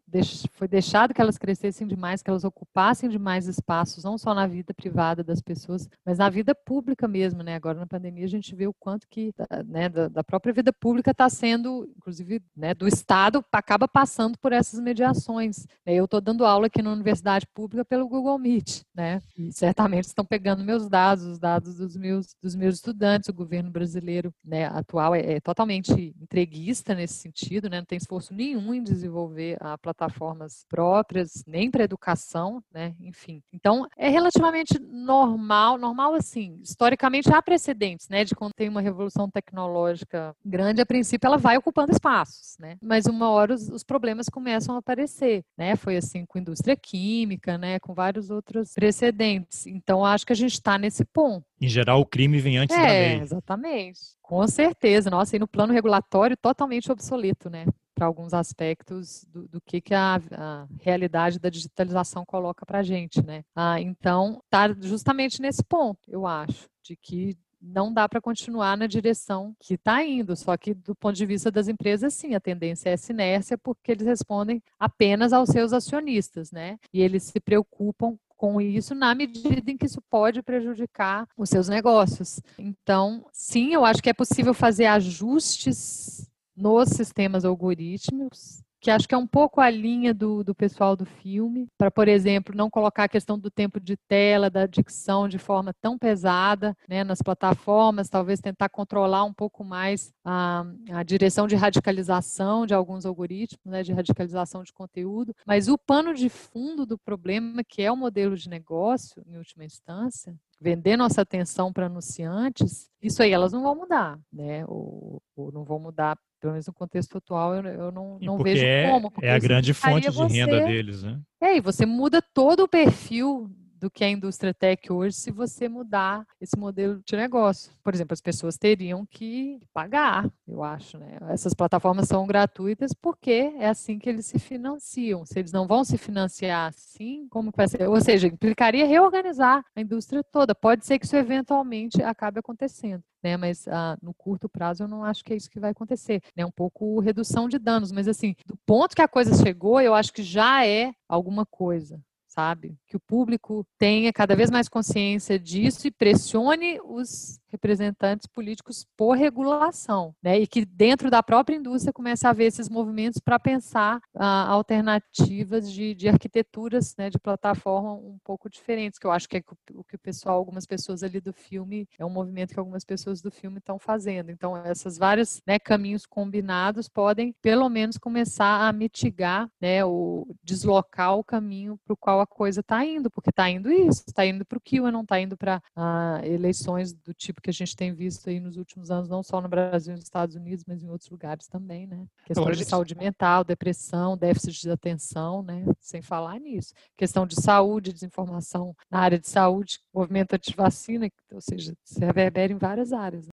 Foi deixado que elas crescessem demais, que elas ocupassem demais espaços, não só na vida privada das pessoas, mas na vida pública mesmo. Né? Agora, na pandemia, a gente vê o quanto que né, da, da própria vida pública está sendo, inclusive, né, do Estado, acaba passando por essas mediações. Eu estou dando aula aqui na universidade pública pública pelo Google Meet, né? E certamente estão pegando meus dados, os dados dos meus, dos meus estudantes. O governo brasileiro né, atual é, é totalmente entreguista nesse sentido, né? Não tem esforço nenhum em desenvolver a ah, plataformas próprias, nem para educação, né? Enfim. Então, é relativamente normal, normal assim, historicamente há precedentes, né? De quando tem uma revolução tecnológica grande, a princípio ela vai ocupando espaços, né? Mas uma hora os, os problemas começam a aparecer, né? Foi assim com a indústria química, né, com vários outros precedentes. Então, acho que a gente está nesse ponto. Em geral, o crime vem antes é, da lei. Exatamente. Com certeza. Nossa, e no plano regulatório, totalmente obsoleto, né? Para alguns aspectos do, do que, que a, a, realidade da digitalização coloca para a gente, né? Ah, então, está justamente nesse ponto, eu acho, de que não dá para continuar na direção que está indo. Só que, do ponto de vista das empresas, sim, a tendência é essa inércia, porque eles respondem apenas aos seus acionistas, né? E eles se preocupam com isso na medida em que isso pode prejudicar os seus negócios. Então, sim, eu acho que é possível fazer ajustes nos sistemas algorítmicos que acho que é um pouco a linha do, do pessoal do filme, para, por exemplo, não colocar a questão do tempo de tela, da dicção de forma tão pesada né, nas plataformas, talvez tentar controlar um pouco mais a, a direção de radicalização de alguns algoritmos, né, de radicalização de conteúdo, mas o pano de fundo do problema, que é o modelo de negócio, em última instância, vender nossa atenção para anunciantes, isso aí elas não vão mudar, né? Ou, ou não vão mudar, pelo menos no contexto atual, eu, eu não, não vejo é, como. É a grande fonte de renda deles, né? É, e você muda todo o perfil do que a indústria tech hoje se você mudar esse modelo de negócio. Por exemplo, as pessoas teriam que pagar, eu acho, né? Essas plataformas são gratuitas porque é assim que eles se financiam. Se eles não vão se financiar assim, como vai ser? Ou seja, implicaria reorganizar a indústria toda. Pode ser que isso eventualmente acabe acontecendo. Né, mas ah, no curto prazo eu não acho que é isso que vai acontecer. É né, um pouco redução de danos, mas assim, do ponto que a coisa chegou, eu acho que já é alguma coisa sabe? Que o público tenha cada vez mais consciência disso e pressione os representantes políticos por regulação, né? E que dentro da própria indústria comece a haver esses movimentos para pensar ah, alternativas de, de arquiteturas, né, de plataforma um pouco diferentes, que eu acho que é o que o pessoal, algumas pessoas ali do filme, é um movimento que algumas pessoas do filme estão fazendo. Então, essas vários né, caminhos combinados podem, pelo menos, começar a mitigar, né, o deslocar o caminho para o qual a coisa está indo, porque está indo isso, está indo para o QA, não está indo para ah, eleições do tipo que a gente tem visto aí nos últimos anos, não só no Brasil e nos Estados Unidos, mas em outros lugares também, né? Questão Agora, de gente... saúde mental, depressão, déficit de atenção, né? Sem falar nisso. Questão de saúde, desinformação na área de saúde, movimento anti-vacina, ou seja, se reverbera em várias áreas. Né?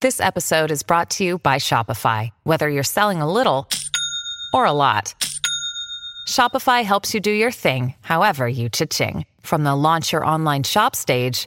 This episode is brought to you by Shopify. Whether you're selling a little or a lot. Shopify helps you do your thing, however you cha-ching. From the launch your online shop stage,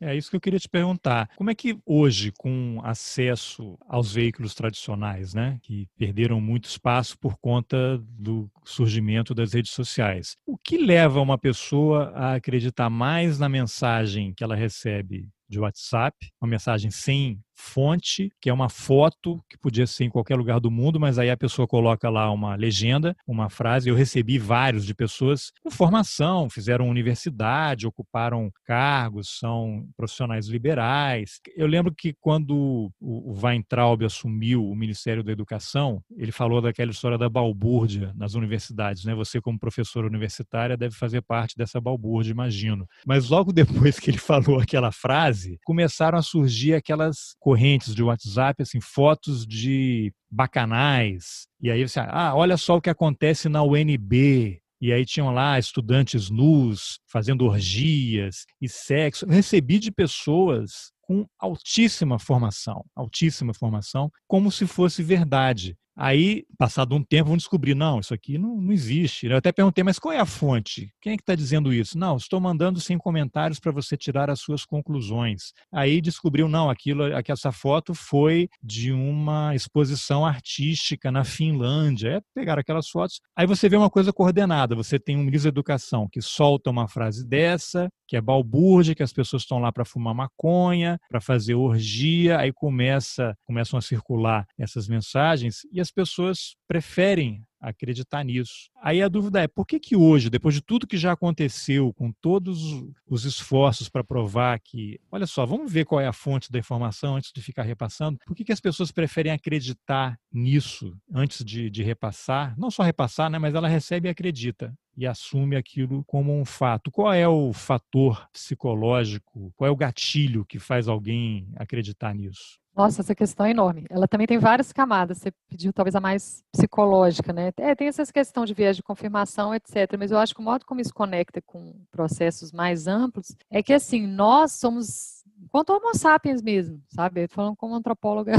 É isso que eu queria te perguntar. Como é que hoje, com acesso aos veículos tradicionais, né, que perderam muito espaço por conta do surgimento das redes sociais, o que leva uma pessoa a acreditar mais na mensagem que ela recebe de WhatsApp, uma mensagem sem fonte, que é uma foto que podia ser em qualquer lugar do mundo, mas aí a pessoa coloca lá uma legenda, uma frase. Eu recebi vários de pessoas com formação, fizeram universidade, ocuparam cargos, são profissionais liberais. Eu lembro que quando o Weintraub assumiu o Ministério da Educação, ele falou daquela história da balbúrdia nas universidades, né? Você como professora universitária deve fazer parte dessa balbúrdia, imagino. Mas logo depois que ele falou aquela frase, começaram a surgir aquelas correntes de WhatsApp, assim, fotos de bacanais. E aí você, ah, olha só o que acontece na UNB. E aí tinham lá estudantes nus fazendo orgias e sexo. Recebi de pessoas com altíssima formação, altíssima formação, como se fosse verdade. Aí, passado um tempo, vão descobrir, não, isso aqui não, não existe. Eu até perguntei, mas qual é a fonte? Quem é que está dizendo isso? Não, estou mandando sem comentários para você tirar as suas conclusões. Aí descobriu, não, aquilo, aqui, essa foto foi de uma exposição artística na Finlândia. É, pegaram aquelas fotos. Aí você vê uma coisa coordenada. Você tem um ministro da educação que solta uma frase dessa, que é balbúrdia, que as pessoas estão lá para fumar maconha, para fazer orgia, aí começa, começam a circular essas mensagens e as as pessoas preferem acreditar nisso. Aí a dúvida é, por que que hoje, depois de tudo que já aconteceu, com todos os esforços para provar que, olha só, vamos ver qual é a fonte da informação antes de ficar repassando, por que que as pessoas preferem acreditar nisso antes de, de repassar? Não só repassar, né, mas ela recebe e acredita e assume aquilo como um fato. Qual é o fator psicológico, qual é o gatilho que faz alguém acreditar nisso? Nossa, essa questão é enorme. Ela também tem várias camadas. Você pediu talvez a mais psicológica, né? É, tem essa questão de viés de confirmação, etc. Mas eu acho que o modo como isso conecta com processos mais amplos é que, assim, nós somos, quanto homo sapiens mesmo, sabe? Falando como antropóloga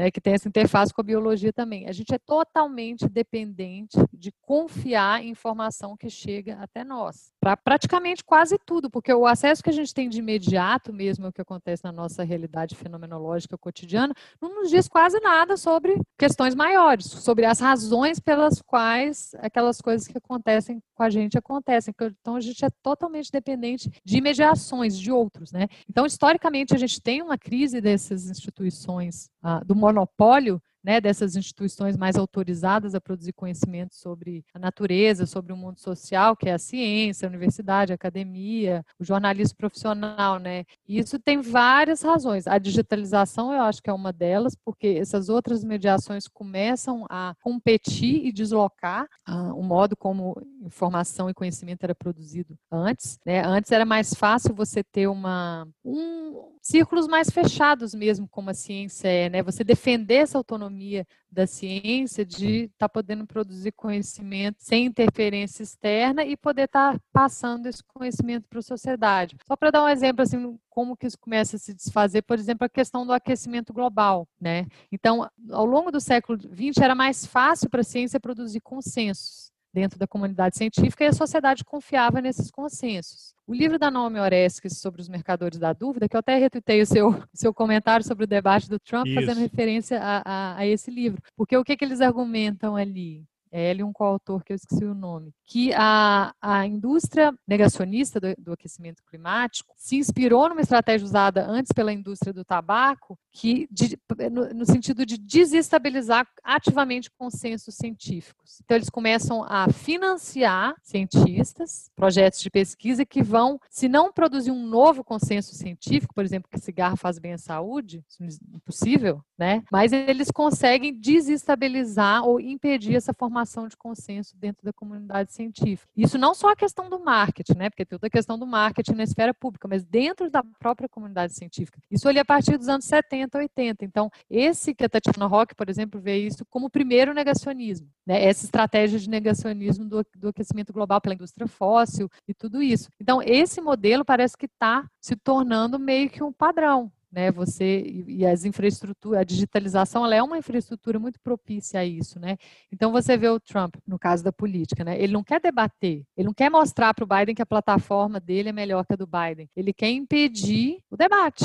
né, que tem essa interface com a biologia também. A gente é totalmente dependente de confiar em informação que chega até nós, para praticamente quase tudo, porque o acesso que a gente tem de imediato mesmo ao que acontece na nossa realidade fenomenológica cotidiana, não nos diz quase nada sobre questões maiores, sobre as razões pelas quais aquelas coisas que acontecem com a gente acontecem. Então a gente é totalmente dependente de imediações de outros, né? Então historicamente a gente tem uma crise dessas instituições ah, do monopólio né, dessas instituições mais autorizadas a produzir conhecimento sobre a natureza, sobre o mundo social, que é a ciência, a universidade, a academia, o jornalismo profissional, né? Isso tem várias razões. A digitalização, eu acho que é uma delas, porque essas outras mediações começam a competir e deslocar uh, o modo como informação e conhecimento era produzido antes. Né? Antes era mais fácil você ter uma um, círculos mais fechados mesmo, como a ciência é, né? Você defender essa autonomia da ciência de estar tá podendo produzir conhecimento sem interferência externa e poder estar tá passando esse conhecimento para a sociedade. Só para dar um exemplo assim, como que isso começa a se desfazer, por exemplo, a questão do aquecimento global, né? Então, ao longo do século XX era mais fácil para a ciência produzir consensos dentro da comunidade científica e a sociedade confiava nesses consensos. O livro da Naomi Oreskes sobre os mercadores da dúvida, que eu até retuitei o seu, seu comentário sobre o debate do Trump, Isso. fazendo referência a, a, a, esse livro. Porque o que, que eles argumentam ali? É ele um coautor que eu esqueci o nome, que a, a indústria negacionista do, do, aquecimento climático se inspirou numa estratégia usada antes pela indústria do tabaco, que de, no, no, sentido de desestabilizar ativamente consensos científicos. Então eles começam a financiar cientistas, projetos de pesquisa que vão, se não produzir um novo consenso científico, por exemplo, que cigarro faz bem à saúde, é impossível, né? Mas eles conseguem desestabilizar ou impedir essa formação formação de consenso dentro da comunidade científica. Isso não só a questão do marketing, né? Porque tem toda a questão do marketing na esfera pública, mas dentro da própria comunidade científica. Isso ali a partir dos anos 70, 80. Então, esse que a Tatiana Rock, por exemplo, vê isso como o primeiro negacionismo, né? Essa estratégia de negacionismo do, do aquecimento global pela indústria fóssil e tudo isso. Então, esse modelo parece que está se tornando meio que um padrão, né? Você e as infraestruturas, a digitalização, ela é uma infraestrutura muito propícia a isso, né? Então você vê o Trump no caso da política, né? Ele não quer debater, ele não quer mostrar para o Biden que a plataforma dele é melhor que a do Biden. Ele quer impedir o debate,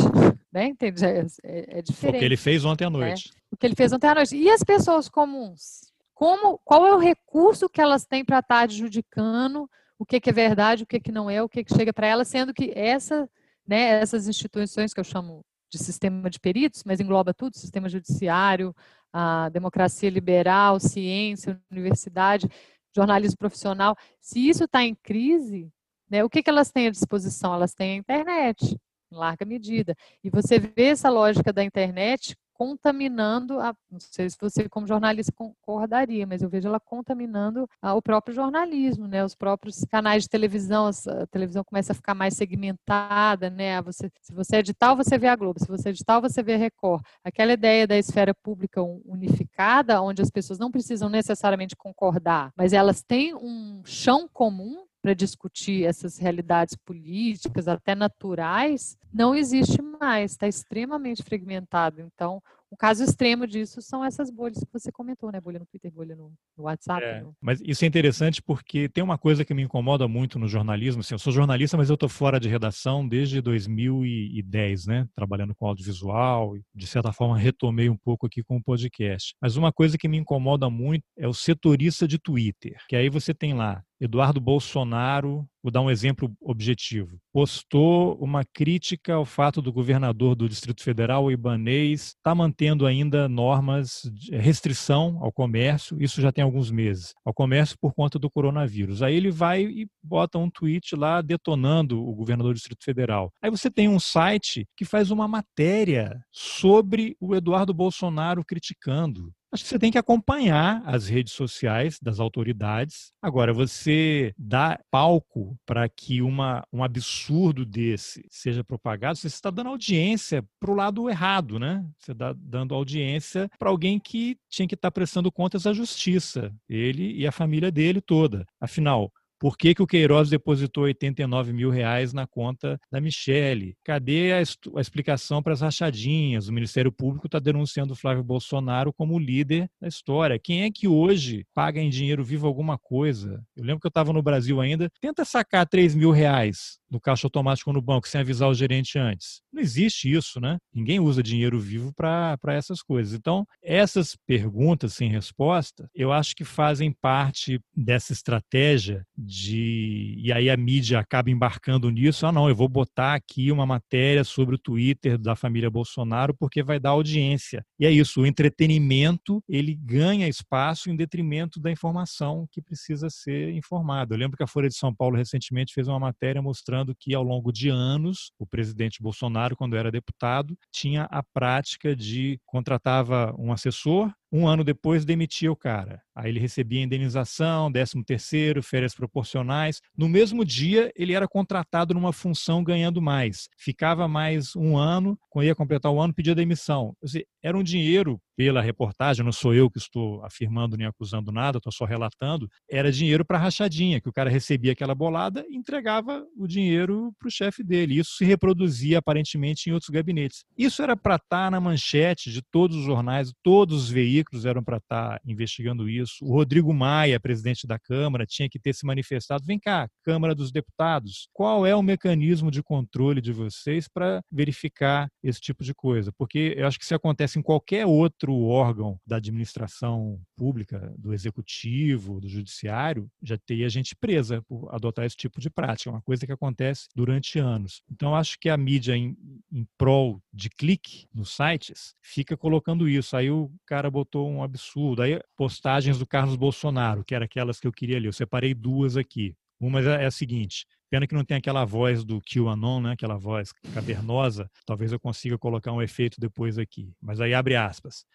né? Entende? É, é, é diferente. O que ele fez ontem à né? noite. Né? O que ele fez ontem à noite. E as pessoas comuns? Como, qual é o recurso que elas têm para estar adjudicando o que, que é verdade, o que, que não é, o que, que chega para elas, sendo que essa, né, essas instituições que eu chamo de sistema de peritos, mas engloba tudo, sistema judiciário, a democracia liberal, ciência, universidade, jornalismo profissional. Se isso está em crise, né, o que, que elas têm à disposição? Elas têm a internet, em larga medida. E você vê essa lógica da internet contaminando, a, não sei se você como jornalista concordaria, mas eu vejo ela contaminando a, o próprio jornalismo, né? Os próprios canais de televisão, a televisão começa a ficar mais segmentada, né? Você, se você é de tal, você vê a Globo, se você é de tal, você vê a Record. Aquela ideia da esfera pública unificada, onde as pessoas não precisam necessariamente concordar, mas elas têm um chão comum para discutir essas realidades políticas, até naturais, não existe mais, está extremamente fragmentado. Então, um caso extremo disso são essas bolhas que você comentou, né? Bolha no Twitter, bolha no, no WhatsApp. É, no... Mas isso é interessante porque tem uma coisa que me incomoda muito no jornalismo. Assim, eu sou jornalista, mas eu estou fora de redação desde 2010, né? Trabalhando com audiovisual e, de certa forma, retomei um pouco aqui com o podcast. Mas uma coisa que me incomoda muito é o setorista de Twitter, que aí você tem lá Eduardo Bolsonaro, vou dar um exemplo objetivo, postou uma crítica ao fato do governador do Distrito Federal, o Ibanês, estar tá mantendo ainda normas de restrição ao comércio, isso já tem alguns meses, ao comércio por conta do coronavírus. Aí ele vai e bota um tweet lá detonando o governador do Distrito Federal. Aí você tem um site que faz uma matéria sobre o Eduardo Bolsonaro criticando. Acho que você tem que acompanhar as redes sociais das autoridades. Agora, você dá palco para que uma, um absurdo desse seja propagado, você está dando audiência para o lado errado, né? Você está dando audiência para alguém que tinha que estar tá prestando contas à justiça, ele e a família dele toda. Afinal, por que, que o Queiroz depositou 89 mil reais na conta da Michele? Cadê a, a explicação para as rachadinhas? O Ministério Público está denunciando o Flávio Bolsonaro como líder da história. Quem é que hoje paga em dinheiro vivo alguma coisa? Eu lembro que eu estava no Brasil ainda. Tenta sacar 3 mil reais no caixa automático no banco sem avisar o gerente antes. Não existe isso, né? Ninguém usa dinheiro vivo para essas coisas. Então, essas perguntas sem resposta, eu acho que fazem parte dessa estratégia de. E aí a mídia acaba embarcando nisso. Ah, não, eu vou botar aqui uma matéria sobre o Twitter da família Bolsonaro porque vai dar audiência. E é isso, o entretenimento ele ganha espaço em detrimento da informação que precisa ser informada. Eu lembro que a Folha de São Paulo recentemente fez uma matéria mostrando que ao longo de anos o presidente Bolsonaro, quando era deputado, tinha a prática de contratava um assessor um ano depois, demitia o cara. Aí ele recebia indenização, décimo terceiro, férias proporcionais. No mesmo dia, ele era contratado numa função ganhando mais. Ficava mais um ano, quando ia completar o ano, pedia demissão. Dizer, era um dinheiro, pela reportagem, não sou eu que estou afirmando nem acusando nada, estou só relatando, era dinheiro para rachadinha, que o cara recebia aquela bolada e entregava o dinheiro para o chefe dele. Isso se reproduzia aparentemente em outros gabinetes. Isso era para estar tá na manchete de todos os jornais, todos os veículos veículos eram para estar tá investigando isso. O Rodrigo Maia, presidente da Câmara, tinha que ter se manifestado. Vem cá, Câmara dos Deputados, qual é o mecanismo de controle de vocês para verificar esse tipo de coisa? Porque eu acho que se acontece em qualquer outro órgão da administração pública, do executivo, do judiciário, já teria gente presa por adotar esse tipo de prática. É uma coisa que acontece durante anos. Então, acho que a mídia em, em prol de clique nos sites fica colocando isso. Aí o cara botou botou um absurdo. Aí, postagens do Carlos Bolsonaro, que era aquelas que eu queria ler. Eu separei duas aqui. Uma é, é a seguinte: Pena que não tem aquela voz do QAnon, né? aquela voz cavernosa. Talvez eu consiga colocar um efeito depois aqui. Mas aí abre aspas.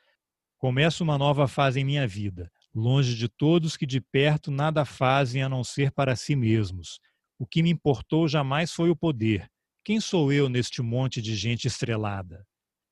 Começo uma nova fase em minha vida, longe de todos que de perto nada fazem a não ser para si mesmos. O que me importou jamais foi o poder. Quem sou eu neste monte de gente estrelada?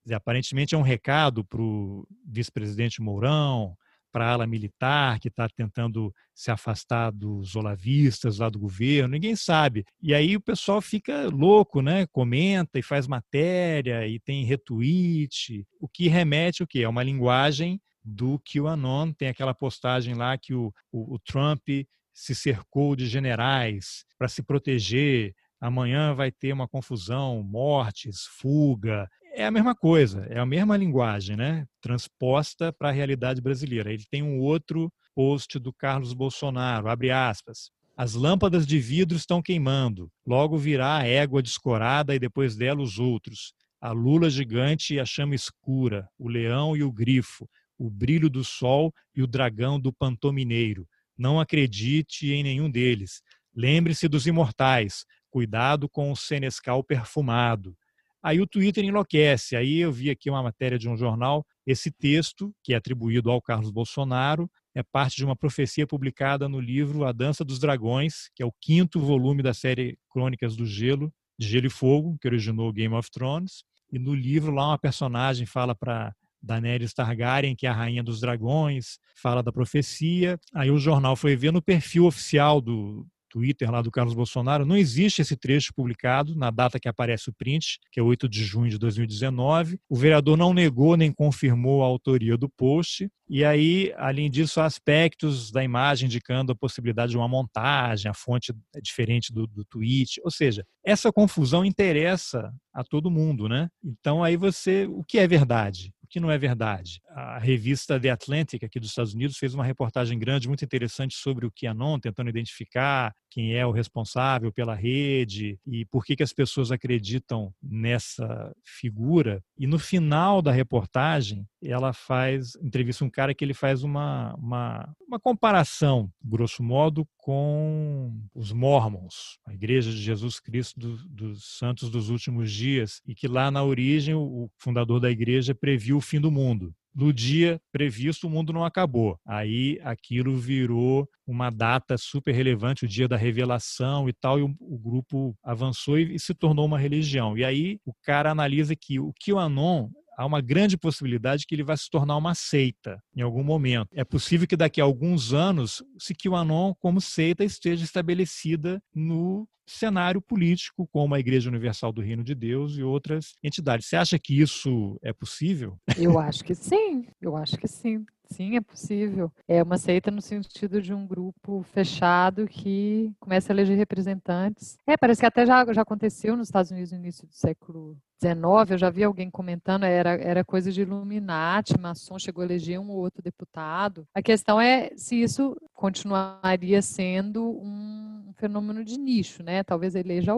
Dizer, aparentemente é um recado para o vice-presidente Mourão, para a ala militar que está tentando se afastar dos olavistas lá do governo, ninguém sabe. E aí o pessoal fica louco, né? Comenta e faz matéria e tem retweet, o que remete o quê? É uma linguagem do QAnon, tem aquela postagem lá que o, o, o Trump se cercou de generais para se proteger, amanhã vai ter uma confusão, mortes, fuga, é a mesma coisa, é a mesma linguagem, né? Transposta para a realidade brasileira. Ele tem um outro post do Carlos Bolsonaro, abre aspas. As lâmpadas de vidro estão queimando, logo virá a égua descorada e depois dela os outros. A lula gigante e a chama escura, o leão e o grifo, o brilho do sol e o dragão do pantomineiro. Não acredite em nenhum deles. Lembre-se dos imortais. Cuidado com o senescal perfumado. Aí o Twitter enlouquece. Aí eu vi aqui uma matéria de um jornal. Esse texto, que é atribuído ao Carlos Bolsonaro, é parte de uma profecia publicada no livro A Dança dos Dragões, que é o quinto volume da série Crônicas do Gelo, de Gelo e Fogo, que originou Game of Thrones. E no livro lá uma personagem fala para Daenerys Targaryen, que é a rainha dos dragões, fala da profecia. Aí o jornal foi ver no perfil oficial do, Twitter lá do Carlos Bolsonaro, não existe esse trecho publicado na data que aparece o print, que é 8 de junho de 2019. O vereador não negou nem confirmou a autoria do post. E aí, além disso, há aspectos da imagem indicando a possibilidade de uma montagem, a fonte é diferente do, do tweet. Ou seja, essa confusão interessa a todo mundo, né? Então aí você, o que é verdade? Que não é verdade. A revista The Atlantic, aqui dos Estados Unidos, fez uma reportagem grande, muito interessante sobre o QAnon, tentando identificar quem é o responsável pela rede e por que, que as pessoas acreditam nessa figura. E no final da reportagem, ela faz, entrevista um cara que ele faz uma, uma, uma comparação, grosso modo, com os Mormons, a Igreja de Jesus Cristo do, dos Santos dos Últimos Dias, e que lá na origem o fundador da igreja previu o fim do mundo no dia previsto o mundo não acabou. Aí aquilo virou uma data super relevante, o dia da revelação e tal, e o, o grupo avançou e, e, se tornou uma religião. E aí o cara analisa que o QAnon há uma grande possibilidade que ele vai se tornar uma seita em algum momento. É possível que daqui a alguns anos, se QAnon como seita esteja estabelecida no cenário político, como a Igreja Universal do Reino de Deus e outras entidades. Você acha que isso é possível? Eu acho que sim, eu acho que sim. Sim, é possível. É uma seita no sentido de um grupo fechado que começa a eleger representantes. É, parece que até já, já aconteceu nos Estados Unidos no início do século 19, eu já vi alguém comentando, era, era coisa de Illuminati, maçom chegou a eleger um ou outro deputado. A questão é se isso continuaria sendo um fenômeno de nicho, né? Talvez eleja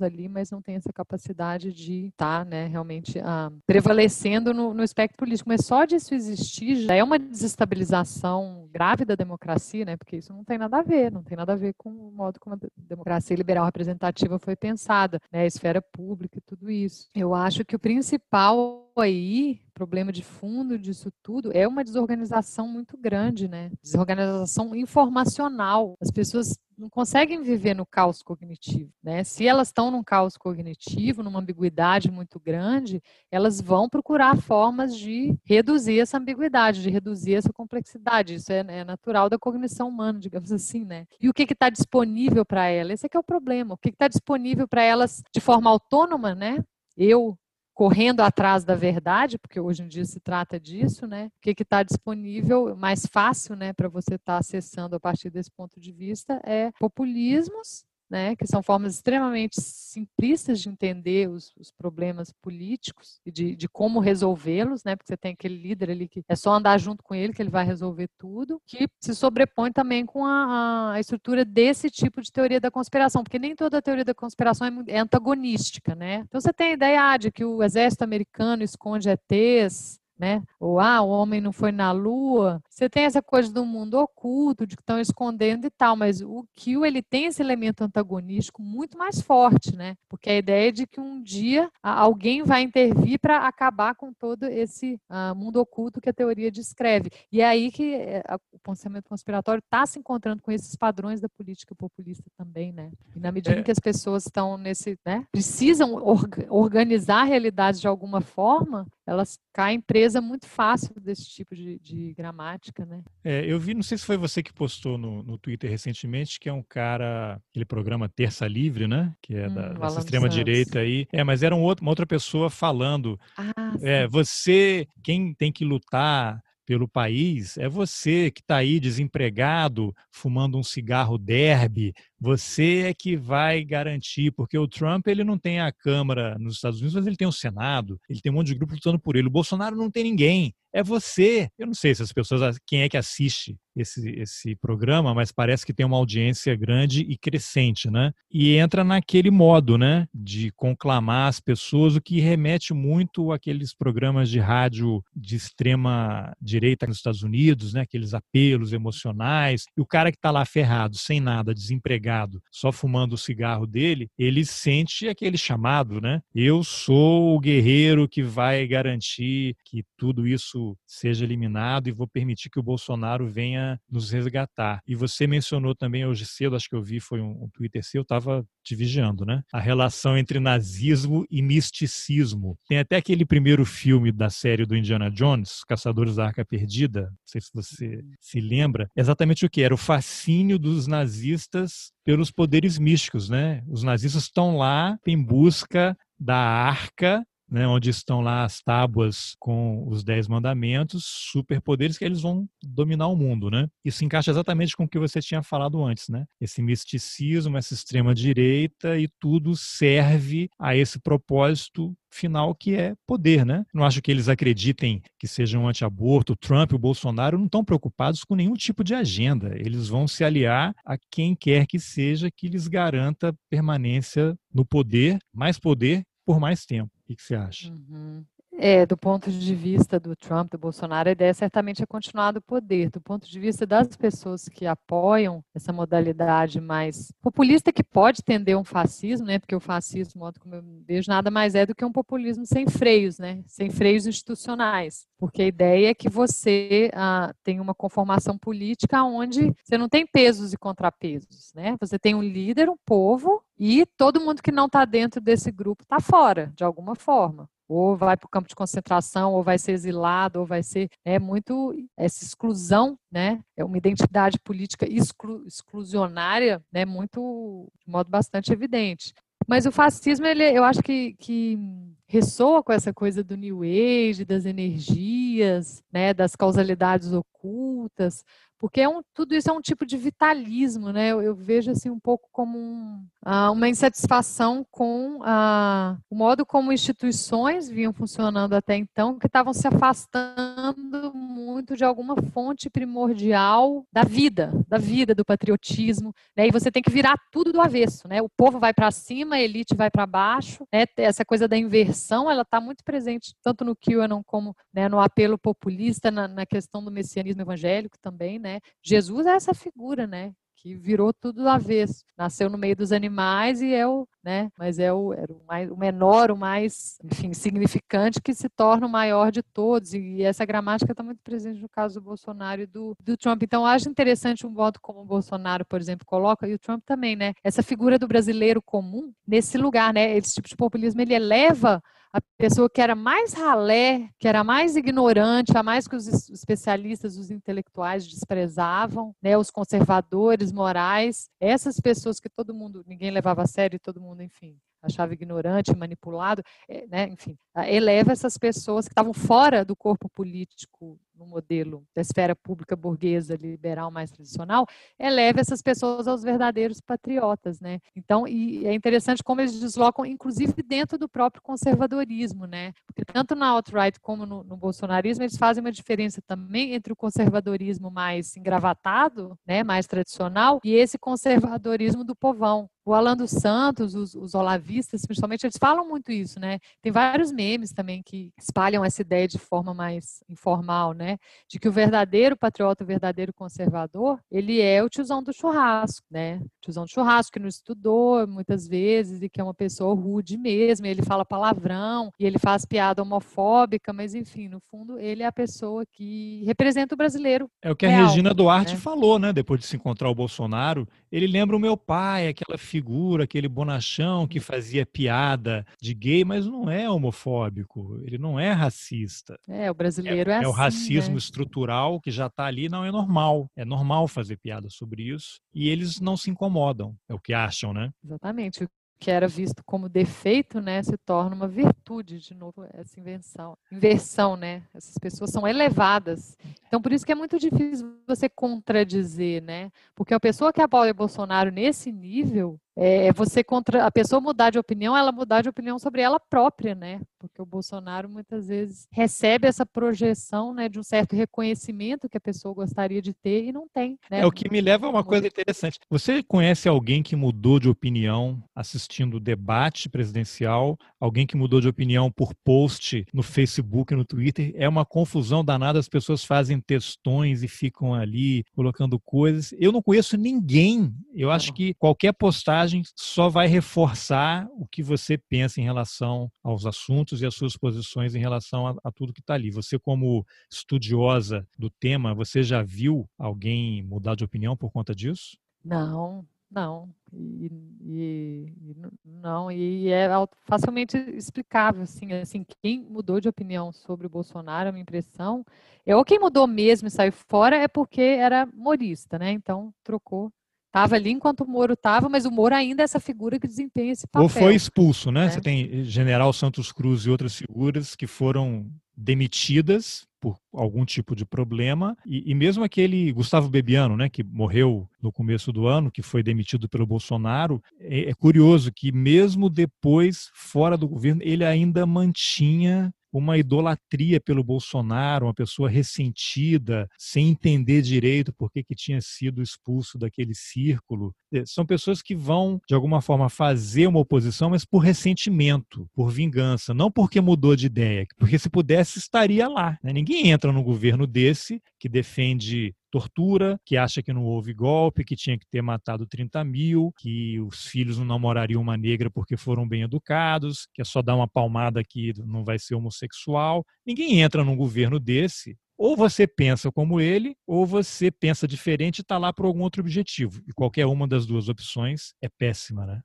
ali, mas não tem essa capacidade de estar, tá, né, realmente ah, prevalecendo no, no espectro político. Mas só disso existir já é uma desestabilização grave da democracia, né? Porque isso não tem nada a ver, não tem nada a ver com o modo como a democracia liberal representativa foi pensada, né? A esfera pública e tudo isso. Eu acho que o principal aí, problema de fundo disso tudo, é uma desorganização muito grande, né? Desorganização informacional. As pessoas não conseguem viver no caos cognitivo, né? Se elas estão num caos cognitivo, numa ambiguidade muito grande, elas vão procurar formas de reduzir essa ambiguidade, de reduzir essa complexidade. Isso é, é natural da cognição humana, digamos assim, né? E o que está disponível para elas? Esse é que é o problema. O que está disponível para elas de forma autônoma, né? eu correndo atrás da verdade, porque hoje em dia se trata disso, né? O que está disponível, mais fácil, né, para você estar tá acessando a partir desse ponto de vista é populismos né, que são formas extremamente simplistas de entender os, os problemas políticos e de, de como resolvê-los, né, porque você tem aquele líder ali que é só andar junto com ele que ele vai resolver tudo, que se sobrepõe também com a, a estrutura desse tipo de teoria da conspiração, porque nem toda teoria da conspiração é, é antagonística, né? Então você tem a ideia de que o exército americano esconde ETs, né? Ou ah, o homem não foi na lua. Você tem essa coisa do mundo oculto, de que estão escondendo e tal, mas o Kill ele tem esse elemento antagonístico muito mais forte, né? Porque a ideia é de que um dia alguém vai intervir para acabar com todo esse uh, mundo oculto que a teoria descreve. E é aí que eh, o pensamento conspiratório está se encontrando com esses padrões da política populista também, né? E na medida é. que as pessoas estão nesse, né, precisam organizar a realidade de alguma forma, elas caem presa muito fácil desse tipo de, de gramática, né? É, eu vi, não sei se foi você que postou no, no Twitter recentemente, que é um cara, aquele programa Terça Livre, né? Que é hum, da, dessa extrema-direita aí. É, mas era um outro, uma outra pessoa falando. Ah, é, você, quem tem que lutar pelo país é você que está aí desempregado, fumando um cigarro derby. Você é que vai garantir, porque o Trump ele não tem a Câmara nos Estados Unidos, mas ele tem o Senado, ele tem um monte de grupo lutando por ele. O Bolsonaro não tem ninguém é você. Eu não sei se as pessoas, quem é que assiste esse, esse programa, mas parece que tem uma audiência grande e crescente, né? E entra naquele modo, né, de conclamar as pessoas, o que remete muito àqueles programas de rádio de extrema direita nos Estados Unidos, né, aqueles apelos emocionais. E o cara que está lá ferrado, sem nada, desempregado, só fumando o cigarro dele, ele sente aquele chamado, né? Eu sou o guerreiro que vai garantir que tudo isso seja eliminado e vou permitir que o Bolsonaro venha nos resgatar. E você mencionou também hoje cedo, acho que eu vi, foi um, um Twitter seu, eu estava te vigiando, né? A relação entre nazismo e misticismo. Tem até aquele primeiro filme da série do Indiana Jones, Caçadores da Arca Perdida, não sei se você se lembra, exatamente o que era o fascínio dos nazistas pelos poderes místicos, né? Os nazistas estão lá em busca da arca né, onde estão lá as tábuas com os dez mandamentos, superpoderes que eles vão dominar o mundo, né? Isso encaixa exatamente com o que você tinha falado antes, né? Esse misticismo, essa extrema direita e tudo serve a esse propósito final que é poder, né? Não acho que eles acreditem que sejam anti-aborto. O Trump e o Bolsonaro não estão preocupados com nenhum tipo de agenda. Eles vão se aliar a quem quer que seja que lhes garanta permanência no poder, mais poder por mais tempo. Que você acha? Uhum. É, do ponto de vista do Trump, do Bolsonaro, a ideia certamente é continuar do poder. Do ponto de vista das pessoas que apoiam essa modalidade mais populista, que pode tender um fascismo, né? Porque o fascismo, modo como eu vejo, nada mais é do que um populismo sem freios, né? Sem freios institucionais. Porque a ideia é que você ah, tem uma conformação política onde você não tem pesos e contrapesos, né? Você tem um líder, um povo, e todo mundo que não está dentro desse grupo está fora, de alguma forma ou vai para o campo de concentração, ou vai ser exilado, ou vai ser é muito essa exclusão, né? É uma identidade política exclu, exclusionária, né? Muito de modo bastante evidente. Mas o fascismo, ele, eu acho que, que ressoa com essa coisa do New Age, das energias, né, das causalidades ocultas, porque é um, tudo isso é um tipo de vitalismo, né? Eu, eu vejo assim um pouco como um, uh, uma insatisfação com uh, o modo como instituições vinham funcionando até então, que estavam se afastando muito de alguma fonte primordial da vida, da vida, do patriotismo, né? E você tem que virar tudo do avesso, né? O povo vai para cima, a elite vai para baixo, né? Essa coisa da inversão, ela está muito presente tanto no QAnon como né, no apelo populista, na, na questão do messianismo evangélico também, né? Né? Jesus é essa figura, né? Que virou tudo do avesso. Nasceu no meio dos animais e é o, né? Mas é o, era o, mais, o menor, o mais, enfim, significante que se torna o maior de todos. E essa gramática está muito presente no caso do Bolsonaro e do, do Trump. Então, acho interessante um voto como o Bolsonaro, por exemplo, coloca, e o Trump também, né? Essa figura do brasileiro comum nesse lugar, né? Esse tipo de populismo, ele eleva a pessoa que era mais ralé, que era mais ignorante, a mais que os especialistas, os intelectuais desprezavam, né, os conservadores morais, essas pessoas que todo mundo, ninguém levava a sério, todo mundo, enfim, achava ignorante, manipulado, é, né, enfim, eleva essas pessoas que estavam fora do corpo político no modelo da esfera pública burguesa liberal mais tradicional, eleva essas pessoas aos verdadeiros patriotas, né? Então, e é interessante como eles deslocam, inclusive dentro do próprio conservadorismo, né? Porque tanto na alt-right como no, no, bolsonarismo, eles fazem uma diferença também entre o conservadorismo mais engravatado, né, mais tradicional, e esse conservadorismo do povão. O Alan dos Santos, os, os olavistas, principalmente, eles falam muito isso, né? Tem vários memes também que espalham essa ideia de forma mais informal, né? De que o verdadeiro patriota, o verdadeiro conservador, ele é o tiozão do churrasco, né? O tiozão do churrasco que não estudou muitas vezes e que é uma pessoa rude mesmo, ele fala palavrão e ele faz piada homofóbica, mas enfim, no fundo, ele é a pessoa que representa o brasileiro. É o que real, a Regina Duarte né? falou, né? Depois de se encontrar o Bolsonaro, ele lembra o meu pai, aquela figura, aquele bonachão que fazia piada de gay, mas não é homofóbico, ele não é racista. É, o brasileiro é, é, assim, o racismo né? estrutural que já está ali, não é normal. É normal fazer piada sobre isso e eles não se incomodam, é o que acham, né? Exatamente. O que era visto como defeito, né, se torna uma virtude, de novo, essa invenção, inversão, né? Essas pessoas são elevadas. Então, por isso que é muito difícil você contradizer, né? Porque a pessoa que apoia Bolsonaro nesse nível, é você contra a pessoa mudar de opinião, ela mudar de opinião sobre ela própria, né? Porque o Bolsonaro muitas vezes recebe essa projeção, né, de um certo reconhecimento que a pessoa gostaria de ter e não tem. Né? É o que me leva a uma coisa interessante. Você conhece alguém que mudou de opinião assistindo o debate presidencial? Alguém que mudou de opinião por post no Facebook, no Twitter? É uma confusão danada. As pessoas fazem textões e ficam ali colocando coisas. Eu não conheço ninguém. Eu acho que qualquer postagem só vai reforçar o que você pensa em relação aos assuntos e as suas posições em relação a, a tudo que está ali. Você, como estudiosa do tema, você já viu alguém mudar de opinião por conta disso? Não, não. E, e, não, e é facilmente explicável, assim, assim, quem mudou de opinião sobre o Bolsonaro, a minha impressão, é ou quem mudou mesmo e saiu fora é porque era morista, né? Então trocou Estava ali enquanto o Moro estava, mas o Moro ainda é essa figura que desempenha esse papel. Ou foi expulso, né? né? Você tem General Santos Cruz e outras figuras que foram demitidas por algum tipo de problema e, e, mesmo aquele Gustavo Bebiano, né, que morreu no começo do ano, que foi demitido pelo Bolsonaro, é, é curioso que mesmo depois fora do governo ele ainda mantinha uma idolatria pelo Bolsonaro, uma pessoa ressentida, sem entender direito por que, que tinha sido expulso daquele círculo. É, são pessoas que vão, de alguma forma, fazer uma oposição, mas por ressentimento, por vingança, não porque mudou de ideia, porque se pudesse estaria lá. Né? Ninguém entra num governo desse que defende tortura, que acha que não houve golpe, que tinha que ter matado 30 mil, que os filhos não namorariam uma negra porque foram bem educados, que é só dar uma palmada que não vai ser homossexual. Ninguém entra num governo desse ou você pensa como ele, ou você pensa diferente e está lá por algum outro objetivo. E qualquer uma das duas opções é péssima, né?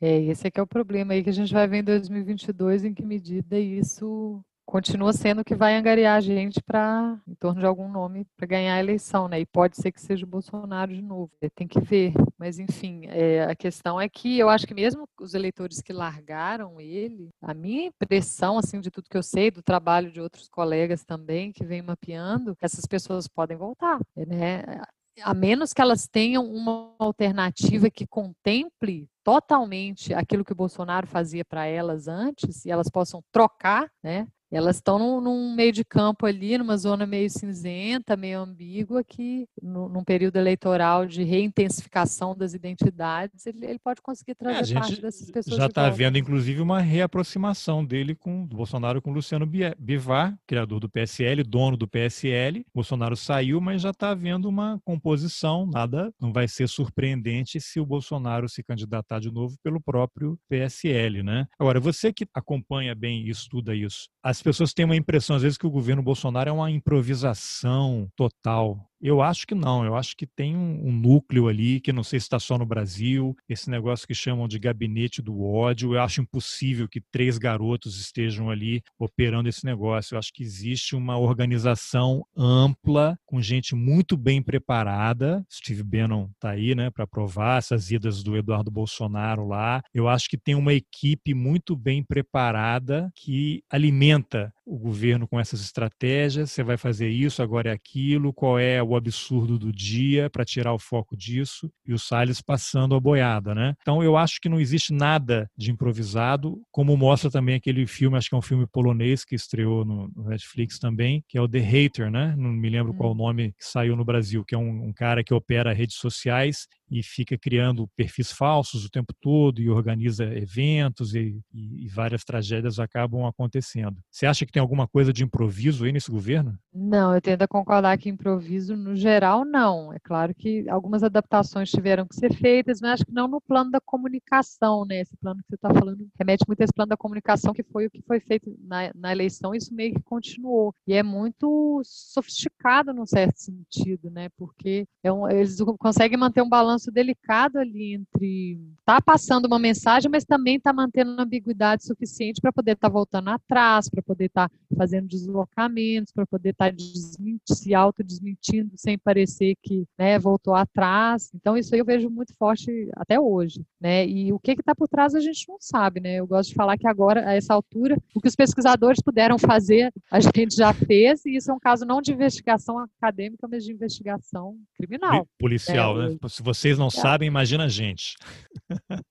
É, esse é que é o problema aí que a gente vai ver em 2022, em que medida isso continua sendo que vai angariar a gente para em torno de algum nome para ganhar a eleição, né? E pode ser que seja o Bolsonaro de novo. Tem que ver. Mas enfim, é, a questão é que eu acho que mesmo os eleitores que largaram ele, a minha impressão assim de tudo que eu sei do trabalho de outros colegas também que vem mapeando, essas pessoas podem voltar, né? a menos que elas tenham uma alternativa que contemple totalmente aquilo que o Bolsonaro fazia para elas antes e elas possam trocar, né? Elas estão num, num, meio de campo ali, numa zona meio cinzenta, meio ambígua, que no, num período eleitoral de reintensificação das identidades, ele, ele pode conseguir trazer é, parte dessas pessoas. Já está havendo, inclusive, uma reaproximação dele com do Bolsonaro com Luciano Bivar, criador do PSL, dono do PSL. Bolsonaro saiu, mas já está havendo uma composição. Nada não vai ser surpreendente se o Bolsonaro se candidatar de novo pelo próprio PSL, né? Agora, você que acompanha bem e estuda isso, as pessoas têm uma impressão, às vezes, que o governo Bolsonaro é uma improvisação total. Eu acho que não, eu acho que tem um, um, núcleo ali que não sei se está só no Brasil, esse negócio que chamam de gabinete do ódio. Eu acho impossível que três garotos estejam ali operando esse negócio. Eu acho que existe uma organização ampla, com gente muito bem preparada. Steve Bannon está aí, né, para provar essas idas do Eduardo Bolsonaro lá. Eu acho que tem uma equipe muito bem preparada que alimenta o governo com essas estratégias. Você vai fazer isso, agora é aquilo, qual é o absurdo do dia para tirar o foco disso e o Salles passando a boiada, né? Então eu acho que não existe nada de improvisado, como mostra também aquele filme, acho que é um filme polonês que estreou no, Netflix também, que é o The Hater, né? Não me lembro qual o hum. nome que saiu no Brasil, que é um, um cara que opera redes sociais e fica criando perfis falsos o tempo todo e organiza eventos e, e, e, várias tragédias acabam acontecendo. Você acha que tem alguma coisa de improviso aí nesse governo? Não, eu tento concordar que improviso no geral não. É claro que algumas adaptações tiveram que ser feitas, mas acho que não no plano da comunicação, né? Esse plano que você está falando remete muito a esse plano da comunicação que foi o que foi feito na, na eleição, isso meio que continuou. E é muito sofisticado num certo sentido, né? Porque é um, eles conseguem manter um balanço balanço delicado ali entre tá passando uma mensagem, mas também tá mantendo uma ambiguidade suficiente para poder estar tá voltando atrás, para poder estar tá fazendo deslocamentos, para poder estar tá se autodesmentindo sem parecer que né, voltou atrás. Então, isso aí eu vejo muito forte até hoje. Né? E o que está por trás a gente não sabe. Né? Eu gosto de falar que agora, a essa altura, o que os pesquisadores puderam fazer, a gente já fez, e isso é um caso não de investigação acadêmica, mas de investigação criminal. Policial, né? né? Se você vocês não é. sabem, imagina a gente.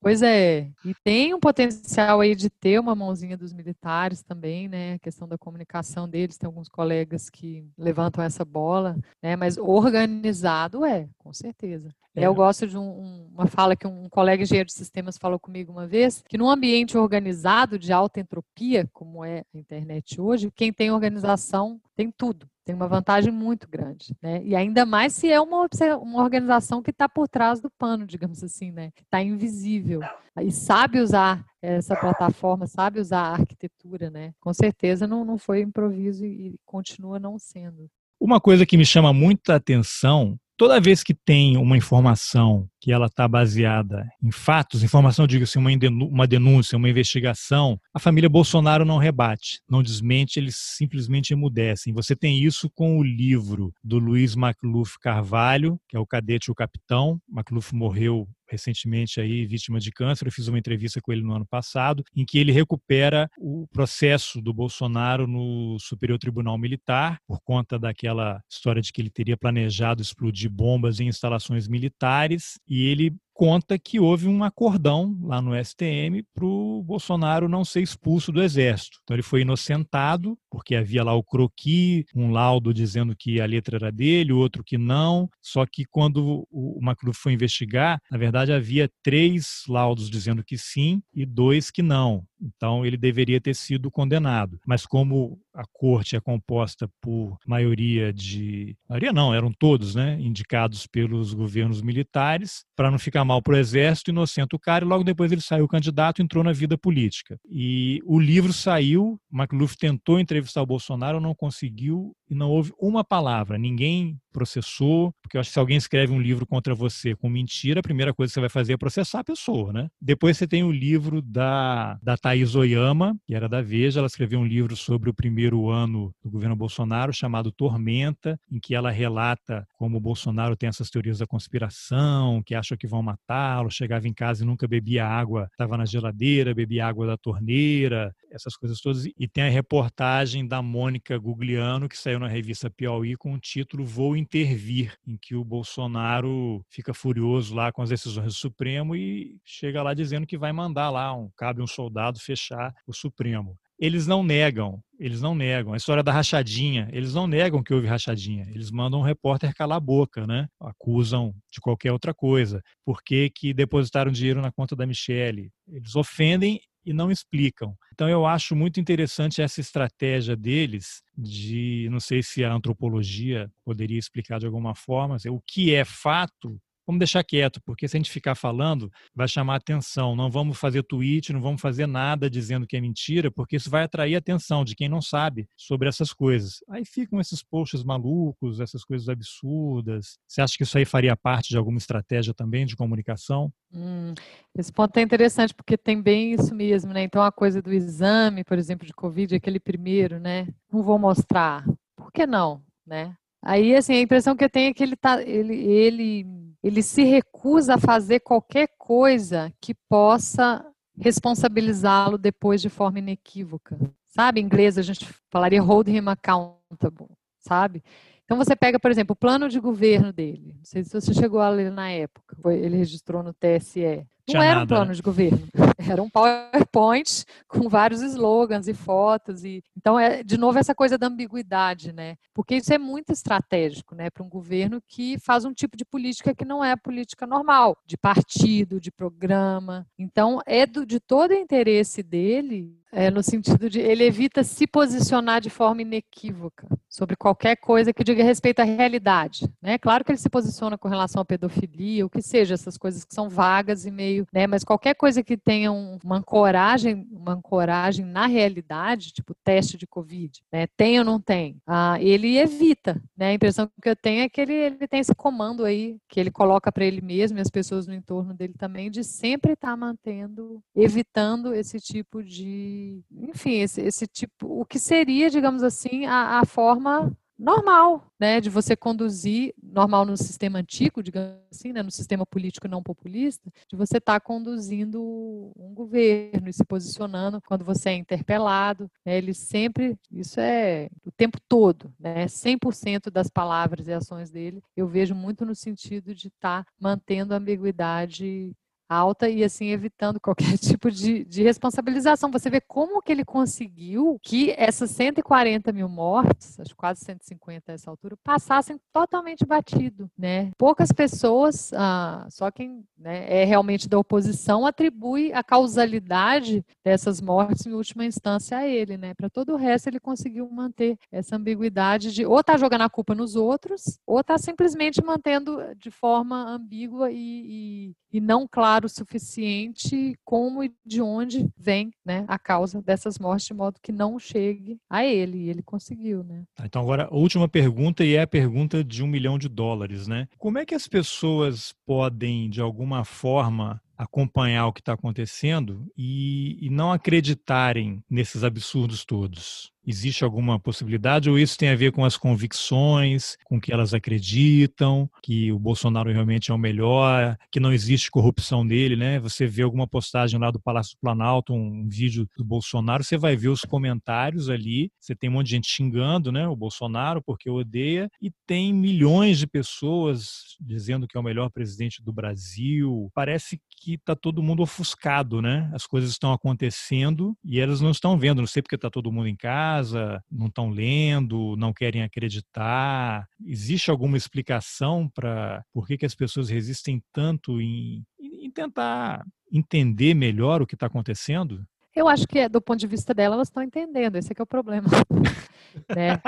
Pois é, e tem um potencial aí de ter uma mãozinha dos militares também, né? A questão da comunicação deles, tem alguns colegas que levantam essa bola, né? Mas organizado é, com certeza. É. Eu gosto de um, uma fala que um colega engenheiro de sistemas falou comigo uma vez, que num ambiente organizado de alta entropia, como é a internet hoje, quem tem organização tem tudo tem uma vantagem muito grande, né? E ainda mais se é uma, uma organização que está por trás do pano, digamos assim, né? Está invisível e sabe usar essa plataforma, sabe usar a arquitetura, né? Com certeza não, não foi improviso e continua não sendo. Uma coisa que me chama muita atenção toda vez que tem uma informação que ela está baseada em fatos, informação, digo-se, uma, uma denúncia, uma investigação, a família Bolsonaro não rebate, não desmente, eles simplesmente emudecem. Você tem isso com o livro do Luiz Macluf Carvalho, que é o Cadete e o Capitão. Macluf morreu recentemente aí vítima de câncer. Eu fiz uma entrevista com ele no ano passado, em que ele recupera o processo do Bolsonaro no Superior Tribunal Militar, por conta daquela história de que ele teria planejado explodir bombas em instalações militares, e ele conta que houve um acordão lá no STM para o Bolsonaro não ser expulso do Exército. Então ele foi inocentado, porque havia lá o croqui, um laudo dizendo que a letra era dele, outro que não. Só que quando o Macluf foi investigar, na verdade havia três laudos dizendo que sim e dois que não. Então ele deveria ter sido condenado. Mas como a corte é composta por maioria de. Maioria não, eram todos, né? Indicados pelos governos militares, para não ficar mal para o exército, inocenta o cara, e logo depois ele saiu candidato entrou na vida política. E o livro saiu, McLuff tentou entrevistar o Bolsonaro, não conseguiu, não houve uma palavra. Ninguém processou, porque Porque eu acho que se alguém escreve um livro contra você com mentira, a primeira coisa que você vai fazer é processar a pessoa, né? Depois você tem o livro da, da Thaís Oyama, que era da Veja, ela escreveu um livro sobre o primeiro ano do governo Bolsonaro, chamado Tormenta, em que ela relata como o Bolsonaro tem essas teorias da conspiração, que acha que vão matá-lo, chegava em casa e nunca bebia água, estava na geladeira, bebia água da torneira, essas coisas todas. E tem a reportagem da Mônica Gugliano, que saiu na revista Piauí, com o título Vou Intervir, em que o Bolsonaro fica furioso lá com as decisões do Supremo e chega lá dizendo que vai mandar lá, um, cabe um soldado fechar o Supremo eles não negam, eles não negam. A história da rachadinha, eles não negam que houve rachadinha. Eles mandam um repórter calar a boca, né? Acusam de qualquer outra coisa. Por que, que depositaram dinheiro na conta da Michelle? Eles ofendem e não explicam. Então eu acho muito interessante essa estratégia deles de, não sei se a antropologia poderia explicar de alguma forma, o que é fato vamos deixar quieto, porque se a gente ficar falando, vai chamar atenção. Não vamos fazer tweet, não vamos fazer nada dizendo que é mentira, porque isso vai atrair a atenção de quem não sabe sobre essas coisas. Aí ficam esses posts malucos, essas coisas absurdas. Você acha que isso aí faria parte de alguma estratégia também de comunicação? Hum, esse ponto é interessante porque tem bem isso mesmo, né? Então a coisa do exame, por exemplo, de Covid, aquele primeiro, né? Não vou mostrar. Por que não, né? Aí, assim, a impressão que eu tenho é que ele, tá, ele, ele, ele se recusa a fazer qualquer coisa que possa responsabilizá-lo depois de forma inequívoca. Sabe, em inglês a gente falaria hold him accountable, sabe? Então você pega, por exemplo, o plano de governo dele. Não sei se você chegou a ler na época. Ele registrou no TSE. Não era um plano né? de governo, era um PowerPoint com vários slogans e fotos e então é de novo essa coisa da ambiguidade, né? Porque isso é muito estratégico, né, para um governo que faz um tipo de política que não é a política normal, de partido, de programa. Então é do, de todo o interesse dele é, no sentido de ele evita se posicionar de forma inequívoca sobre qualquer coisa que diga respeito à realidade. Né? Claro que ele se posiciona com relação à pedofilia, o que seja, essas coisas que são vagas e meio, né? mas qualquer coisa que tenha um, uma ancoragem, uma ancoragem na realidade, tipo teste de Covid, né? tem ou não tem, ah, ele evita. Né? A impressão que eu tenho é que ele, ele tem esse comando aí, que ele coloca para ele mesmo e as pessoas no entorno dele também, de sempre estar tá mantendo, evitando esse tipo de enfim, esse, esse tipo, o que seria, digamos assim, a, a forma normal, né, de você conduzir, normal no sistema antigo, digamos assim, né, no sistema político não populista, de você estar tá conduzindo um governo e se posicionando quando você é interpelado, né, ele sempre, isso é o tempo todo, né, 100% das palavras e ações dele, eu vejo muito no sentido de estar tá mantendo a ambiguidade alta e assim evitando qualquer tipo de, de responsabilização. Você vê como que ele conseguiu que essas 140 mil mortes, acho quase 150 a essa altura, passassem totalmente batido, né? Poucas pessoas, ah, só quem né, é realmente da oposição atribui a causalidade dessas mortes em última instância a ele, né? Para todo o resto ele conseguiu manter essa ambiguidade de ou tá jogando a culpa nos outros, ou tá simplesmente mantendo de forma ambígua e, e e não claro o suficiente como e de onde vem né, a causa dessas mortes, de modo que não chegue a ele. E ele conseguiu, né? Tá, então, agora, última pergunta, e é a pergunta de um milhão de dólares, né? Como é que as pessoas podem, de alguma forma, acompanhar o que está acontecendo e, e não acreditarem nesses absurdos todos? Existe alguma possibilidade ou isso tem a ver com as convicções, com que elas acreditam, que o Bolsonaro realmente é o melhor, que não existe corrupção nele, né? Você vê alguma postagem lá do Palácio do Planalto, um vídeo do Bolsonaro, você vai ver os comentários ali, você tem um monte de gente xingando, né, o Bolsonaro porque odeia e tem milhões de pessoas dizendo que é o melhor presidente do Brasil. Parece que está todo mundo ofuscado, né? As coisas estão acontecendo e elas não estão vendo, não sei porque está todo mundo em casa, casa, não estão lendo, não querem acreditar? Existe alguma explicação para por que, que as pessoas resistem tanto em, em tentar entender melhor o que está acontecendo? Eu acho que, do ponto de vista dela, elas estão entendendo. Esse é que é o problema. né?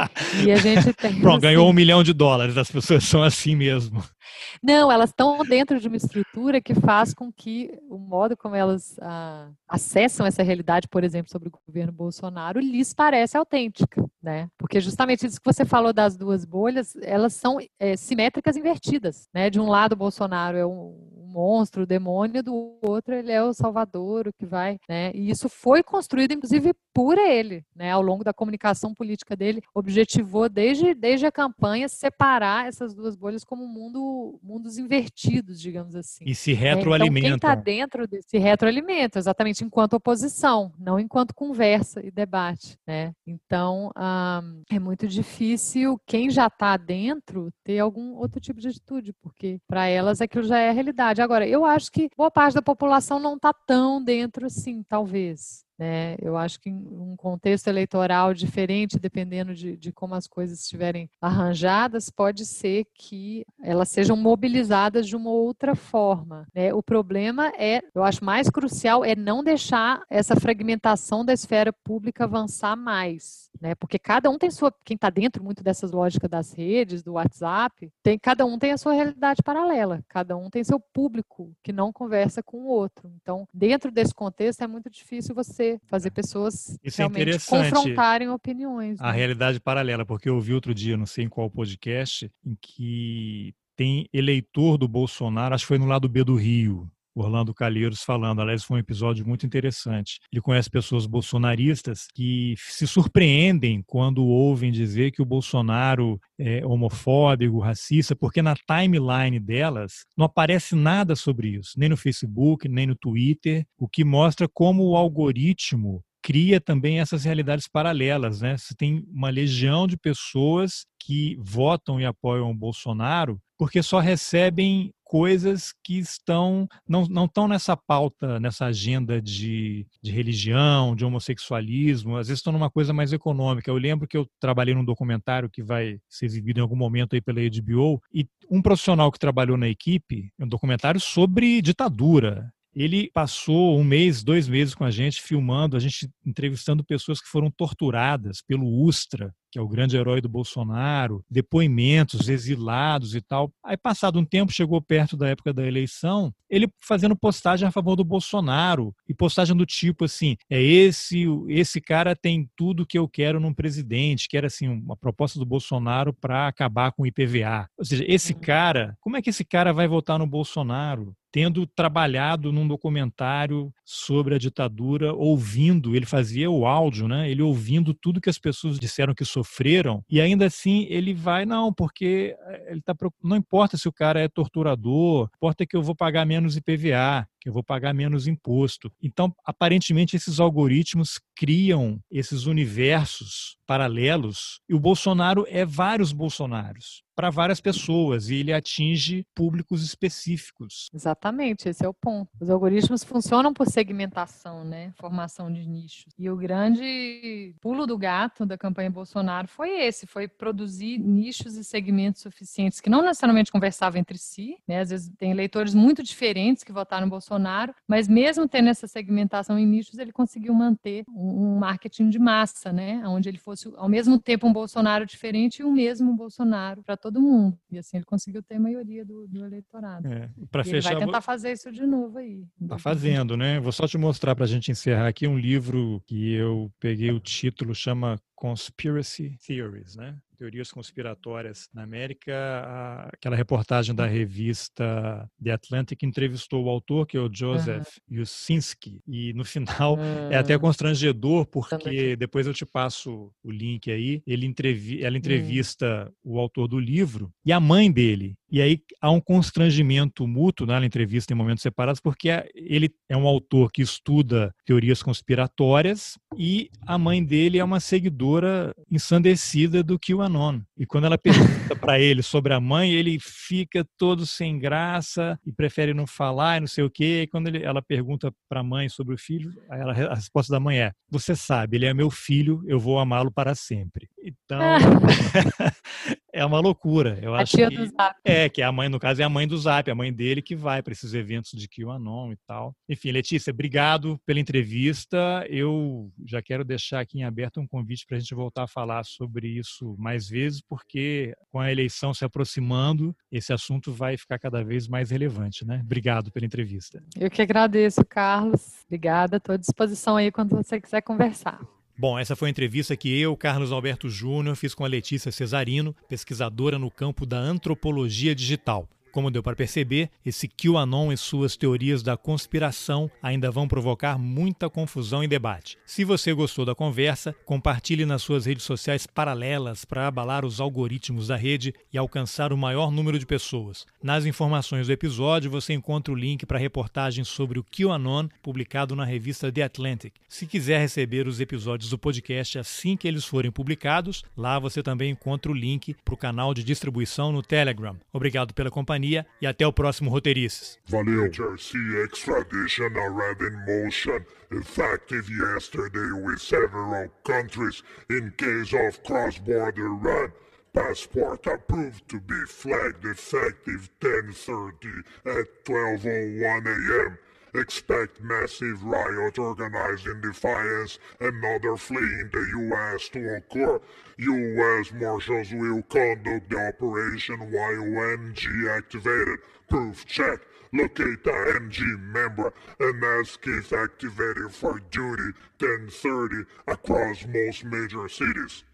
E a gente tem. Pronto, assim... ganhou um milhão de dólares. As pessoas são assim mesmo. Não, elas estão dentro de uma estrutura que faz com que o modo como elas ah, acessam essa realidade, por exemplo, sobre o governo Bolsonaro, lhes parece autêntica, né? Porque justamente isso que você falou das duas bolhas, elas são é, simétricas invertidas, né? De um lado, Bolsonaro é um, monstro, o demônio, do outro ele é o salvador, o que vai, né? E isso foi construído, inclusive, por ele, né? Ao longo da comunicação política dele, objetivou desde, desde a campanha separar essas duas bolhas como um mundo mundos invertidos, digamos assim. E se retroalimentam. Né? Então, quem está dentro desse retroalimenta, exatamente enquanto oposição, não enquanto conversa e debate, né? Então, hum, é muito difícil quem já está dentro ter algum outro tipo de atitude, porque para elas aquilo já é a realidade. Agora, eu acho que boa parte da população não está tão dentro assim, talvez. Né? Eu acho que um contexto eleitoral diferente, dependendo de, de, como as coisas estiverem arranjadas, pode ser que elas sejam mobilizadas de uma outra forma. Né? O problema é, eu acho mais crucial, é não deixar essa fragmentação da esfera pública avançar mais. Né? Porque cada um tem sua, quem está dentro muito dessas lógicas das redes, do WhatsApp, tem, cada um tem a sua realidade paralela, cada um tem seu público que não conversa com o outro. Então, dentro desse contexto, é muito difícil você fazer, fazer pessoas Isso é realmente é confrontarem opiniões. A né? realidade paralela, porque eu ouvi outro dia, não sei em qual podcast, em que tem eleitor do Bolsonaro, acho que foi no lado B do Rio, Orlando Calheiros falando. Aliás, foi um episódio muito interessante. Ele conhece pessoas bolsonaristas que se surpreendem quando ouvem dizer que o Bolsonaro é homofóbico, racista, porque na timeline delas não aparece nada sobre isso, nem no Facebook, nem no Twitter, o que mostra como o algoritmo cria também essas realidades paralelas, né? Você tem uma legião de pessoas que votam e apoiam o Bolsonaro porque só recebem coisas que estão não, não estão nessa pauta, nessa agenda de, de religião, de homossexualismo, às vezes estão numa coisa mais econômica. Eu lembro que eu trabalhei num documentário que vai ser exibido em algum momento aí pela HBO, e um profissional que trabalhou na equipe, um documentário sobre ditadura, ele passou um mês, dois meses com a gente, filmando, a gente entrevistando pessoas que foram torturadas pelo Ustra, que é o grande herói do Bolsonaro, depoimentos, exilados e tal. Aí, passado um tempo, chegou perto da época da eleição, ele fazendo postagem a favor do Bolsonaro, e postagem do tipo assim: é esse, esse cara tem tudo que eu quero num presidente, que era assim, uma proposta do Bolsonaro para acabar com o IPVA. Ou seja, esse uhum. cara, como é que esse cara vai votar no Bolsonaro? Tendo trabalhado num documentário sobre a ditadura, ouvindo, ele fazia o áudio, né? Ele ouvindo tudo que as pessoas disseram que sofreram, e ainda assim ele vai, não, porque eh, ele tá não importa se o cara é torturador, importa que eu vou pagar menos IPVA, que eu vou pagar menos imposto. Então, aparentemente esses algoritmos criam esses universos paralelos, e o Bolsonaro é vários Bolsonaros para várias pessoas e ele atinge públicos específicos. Exatamente, esse é o ponto. Os algoritmos funcionam por segmentação, né? Formação de nichos. E o grande pulo do gato da campanha Bolsonaro foi esse, foi produzir nichos e segmentos suficientes que não necessariamente conversavam entre si, né? Às vezes tem eleitores muito diferentes que votaram no Bolsonaro, mas mesmo tendo essa segmentação em nichos, ele conseguiu manter um marketing de massa, né? Onde ele fosse ao mesmo tempo um Bolsonaro diferente e o mesmo Bolsonaro para todo mundo. E assim ele conseguiu ter a maioria do, do eleitorado. É, para fechar, ele vai tentar fazer isso de novo aí. Tá fazendo, né? Vou só te mostrar para a gente encerrar aqui um livro que eu peguei o título, chama Conspiracy Theories, né? teorias conspiratórias na América, aquela reportagem da revista The Atlantic entrevistou o autor, que é o Joseph uhum. Yusinski, e no final uhum. é até hum. constrangedor, porque depois eu te passo o link aí, ele entrevi ela entrevista uhum. o autor do livro e a mãe dele. E aí há um constrangimento mútuo né, na entrevista em momentos separados, porque ele é um autor que estuda teorias conspiratórias e a mãe dele é uma seguidora ensandecida do que o QAnon. E quando ela pergunta para ele sobre a mãe, ele fica todo sem graça e prefere não falar e não sei o quê. E quando ele, ela pergunta para a mãe sobre o filho, ela, a resposta da mãe é: Você sabe, ele é meu filho, eu vou amá-lo para sempre. Então, é uma loucura. Eu a acho tia que do Zap. é que a mãe, no caso, é a mãe do Zap, a mãe dele que vai para esses eventos de QAnon e tal. Enfim, Letícia, obrigado pela entrevista. Eu já quero deixar aqui em aberto um convite para a gente voltar a falar sobre isso mais vezes, porque com a eleição se aproximando, esse assunto vai ficar cada vez mais relevante, né? Obrigado pela entrevista. Eu que agradeço, Carlos. Obrigada. Estou à disposição aí quando você quiser conversar. Bom, essa foi a entrevista que eu, Carlos Alberto Júnior, fiz com a Letícia Cesarino, pesquisadora no campo da antropologia digital. Como deu para perceber, esse QAnon e suas teorias da conspiração ainda vão provocar muita confusão e debate. Se você gostou da conversa, compartilhe nas suas redes sociais paralelas para abalar os algoritmos da rede e alcançar o maior número de pessoas. Nas informações do episódio você encontra o link para a reportagem sobre o QAnon publicado na revista The Atlantic. Se quiser receber os episódios do podcast assim que eles forem publicados, lá você também encontra o link para o canal de distribuição no Telegram. Obrigado pela companhia e até o próximo Roteirices. Valeu. HRC extradition already in motion, effective yesterday with several countries in case of cross-border run. Passport approved to be flagged effective 10.30 at 12.01 a.m. Expect massive riot organized in defiance and other fleeing the U.S. to occur. U.S. Marshals will conduct the operation while MG activated. Proof check. Locate the MG member and ask if activated for duty 1030 across most major cities.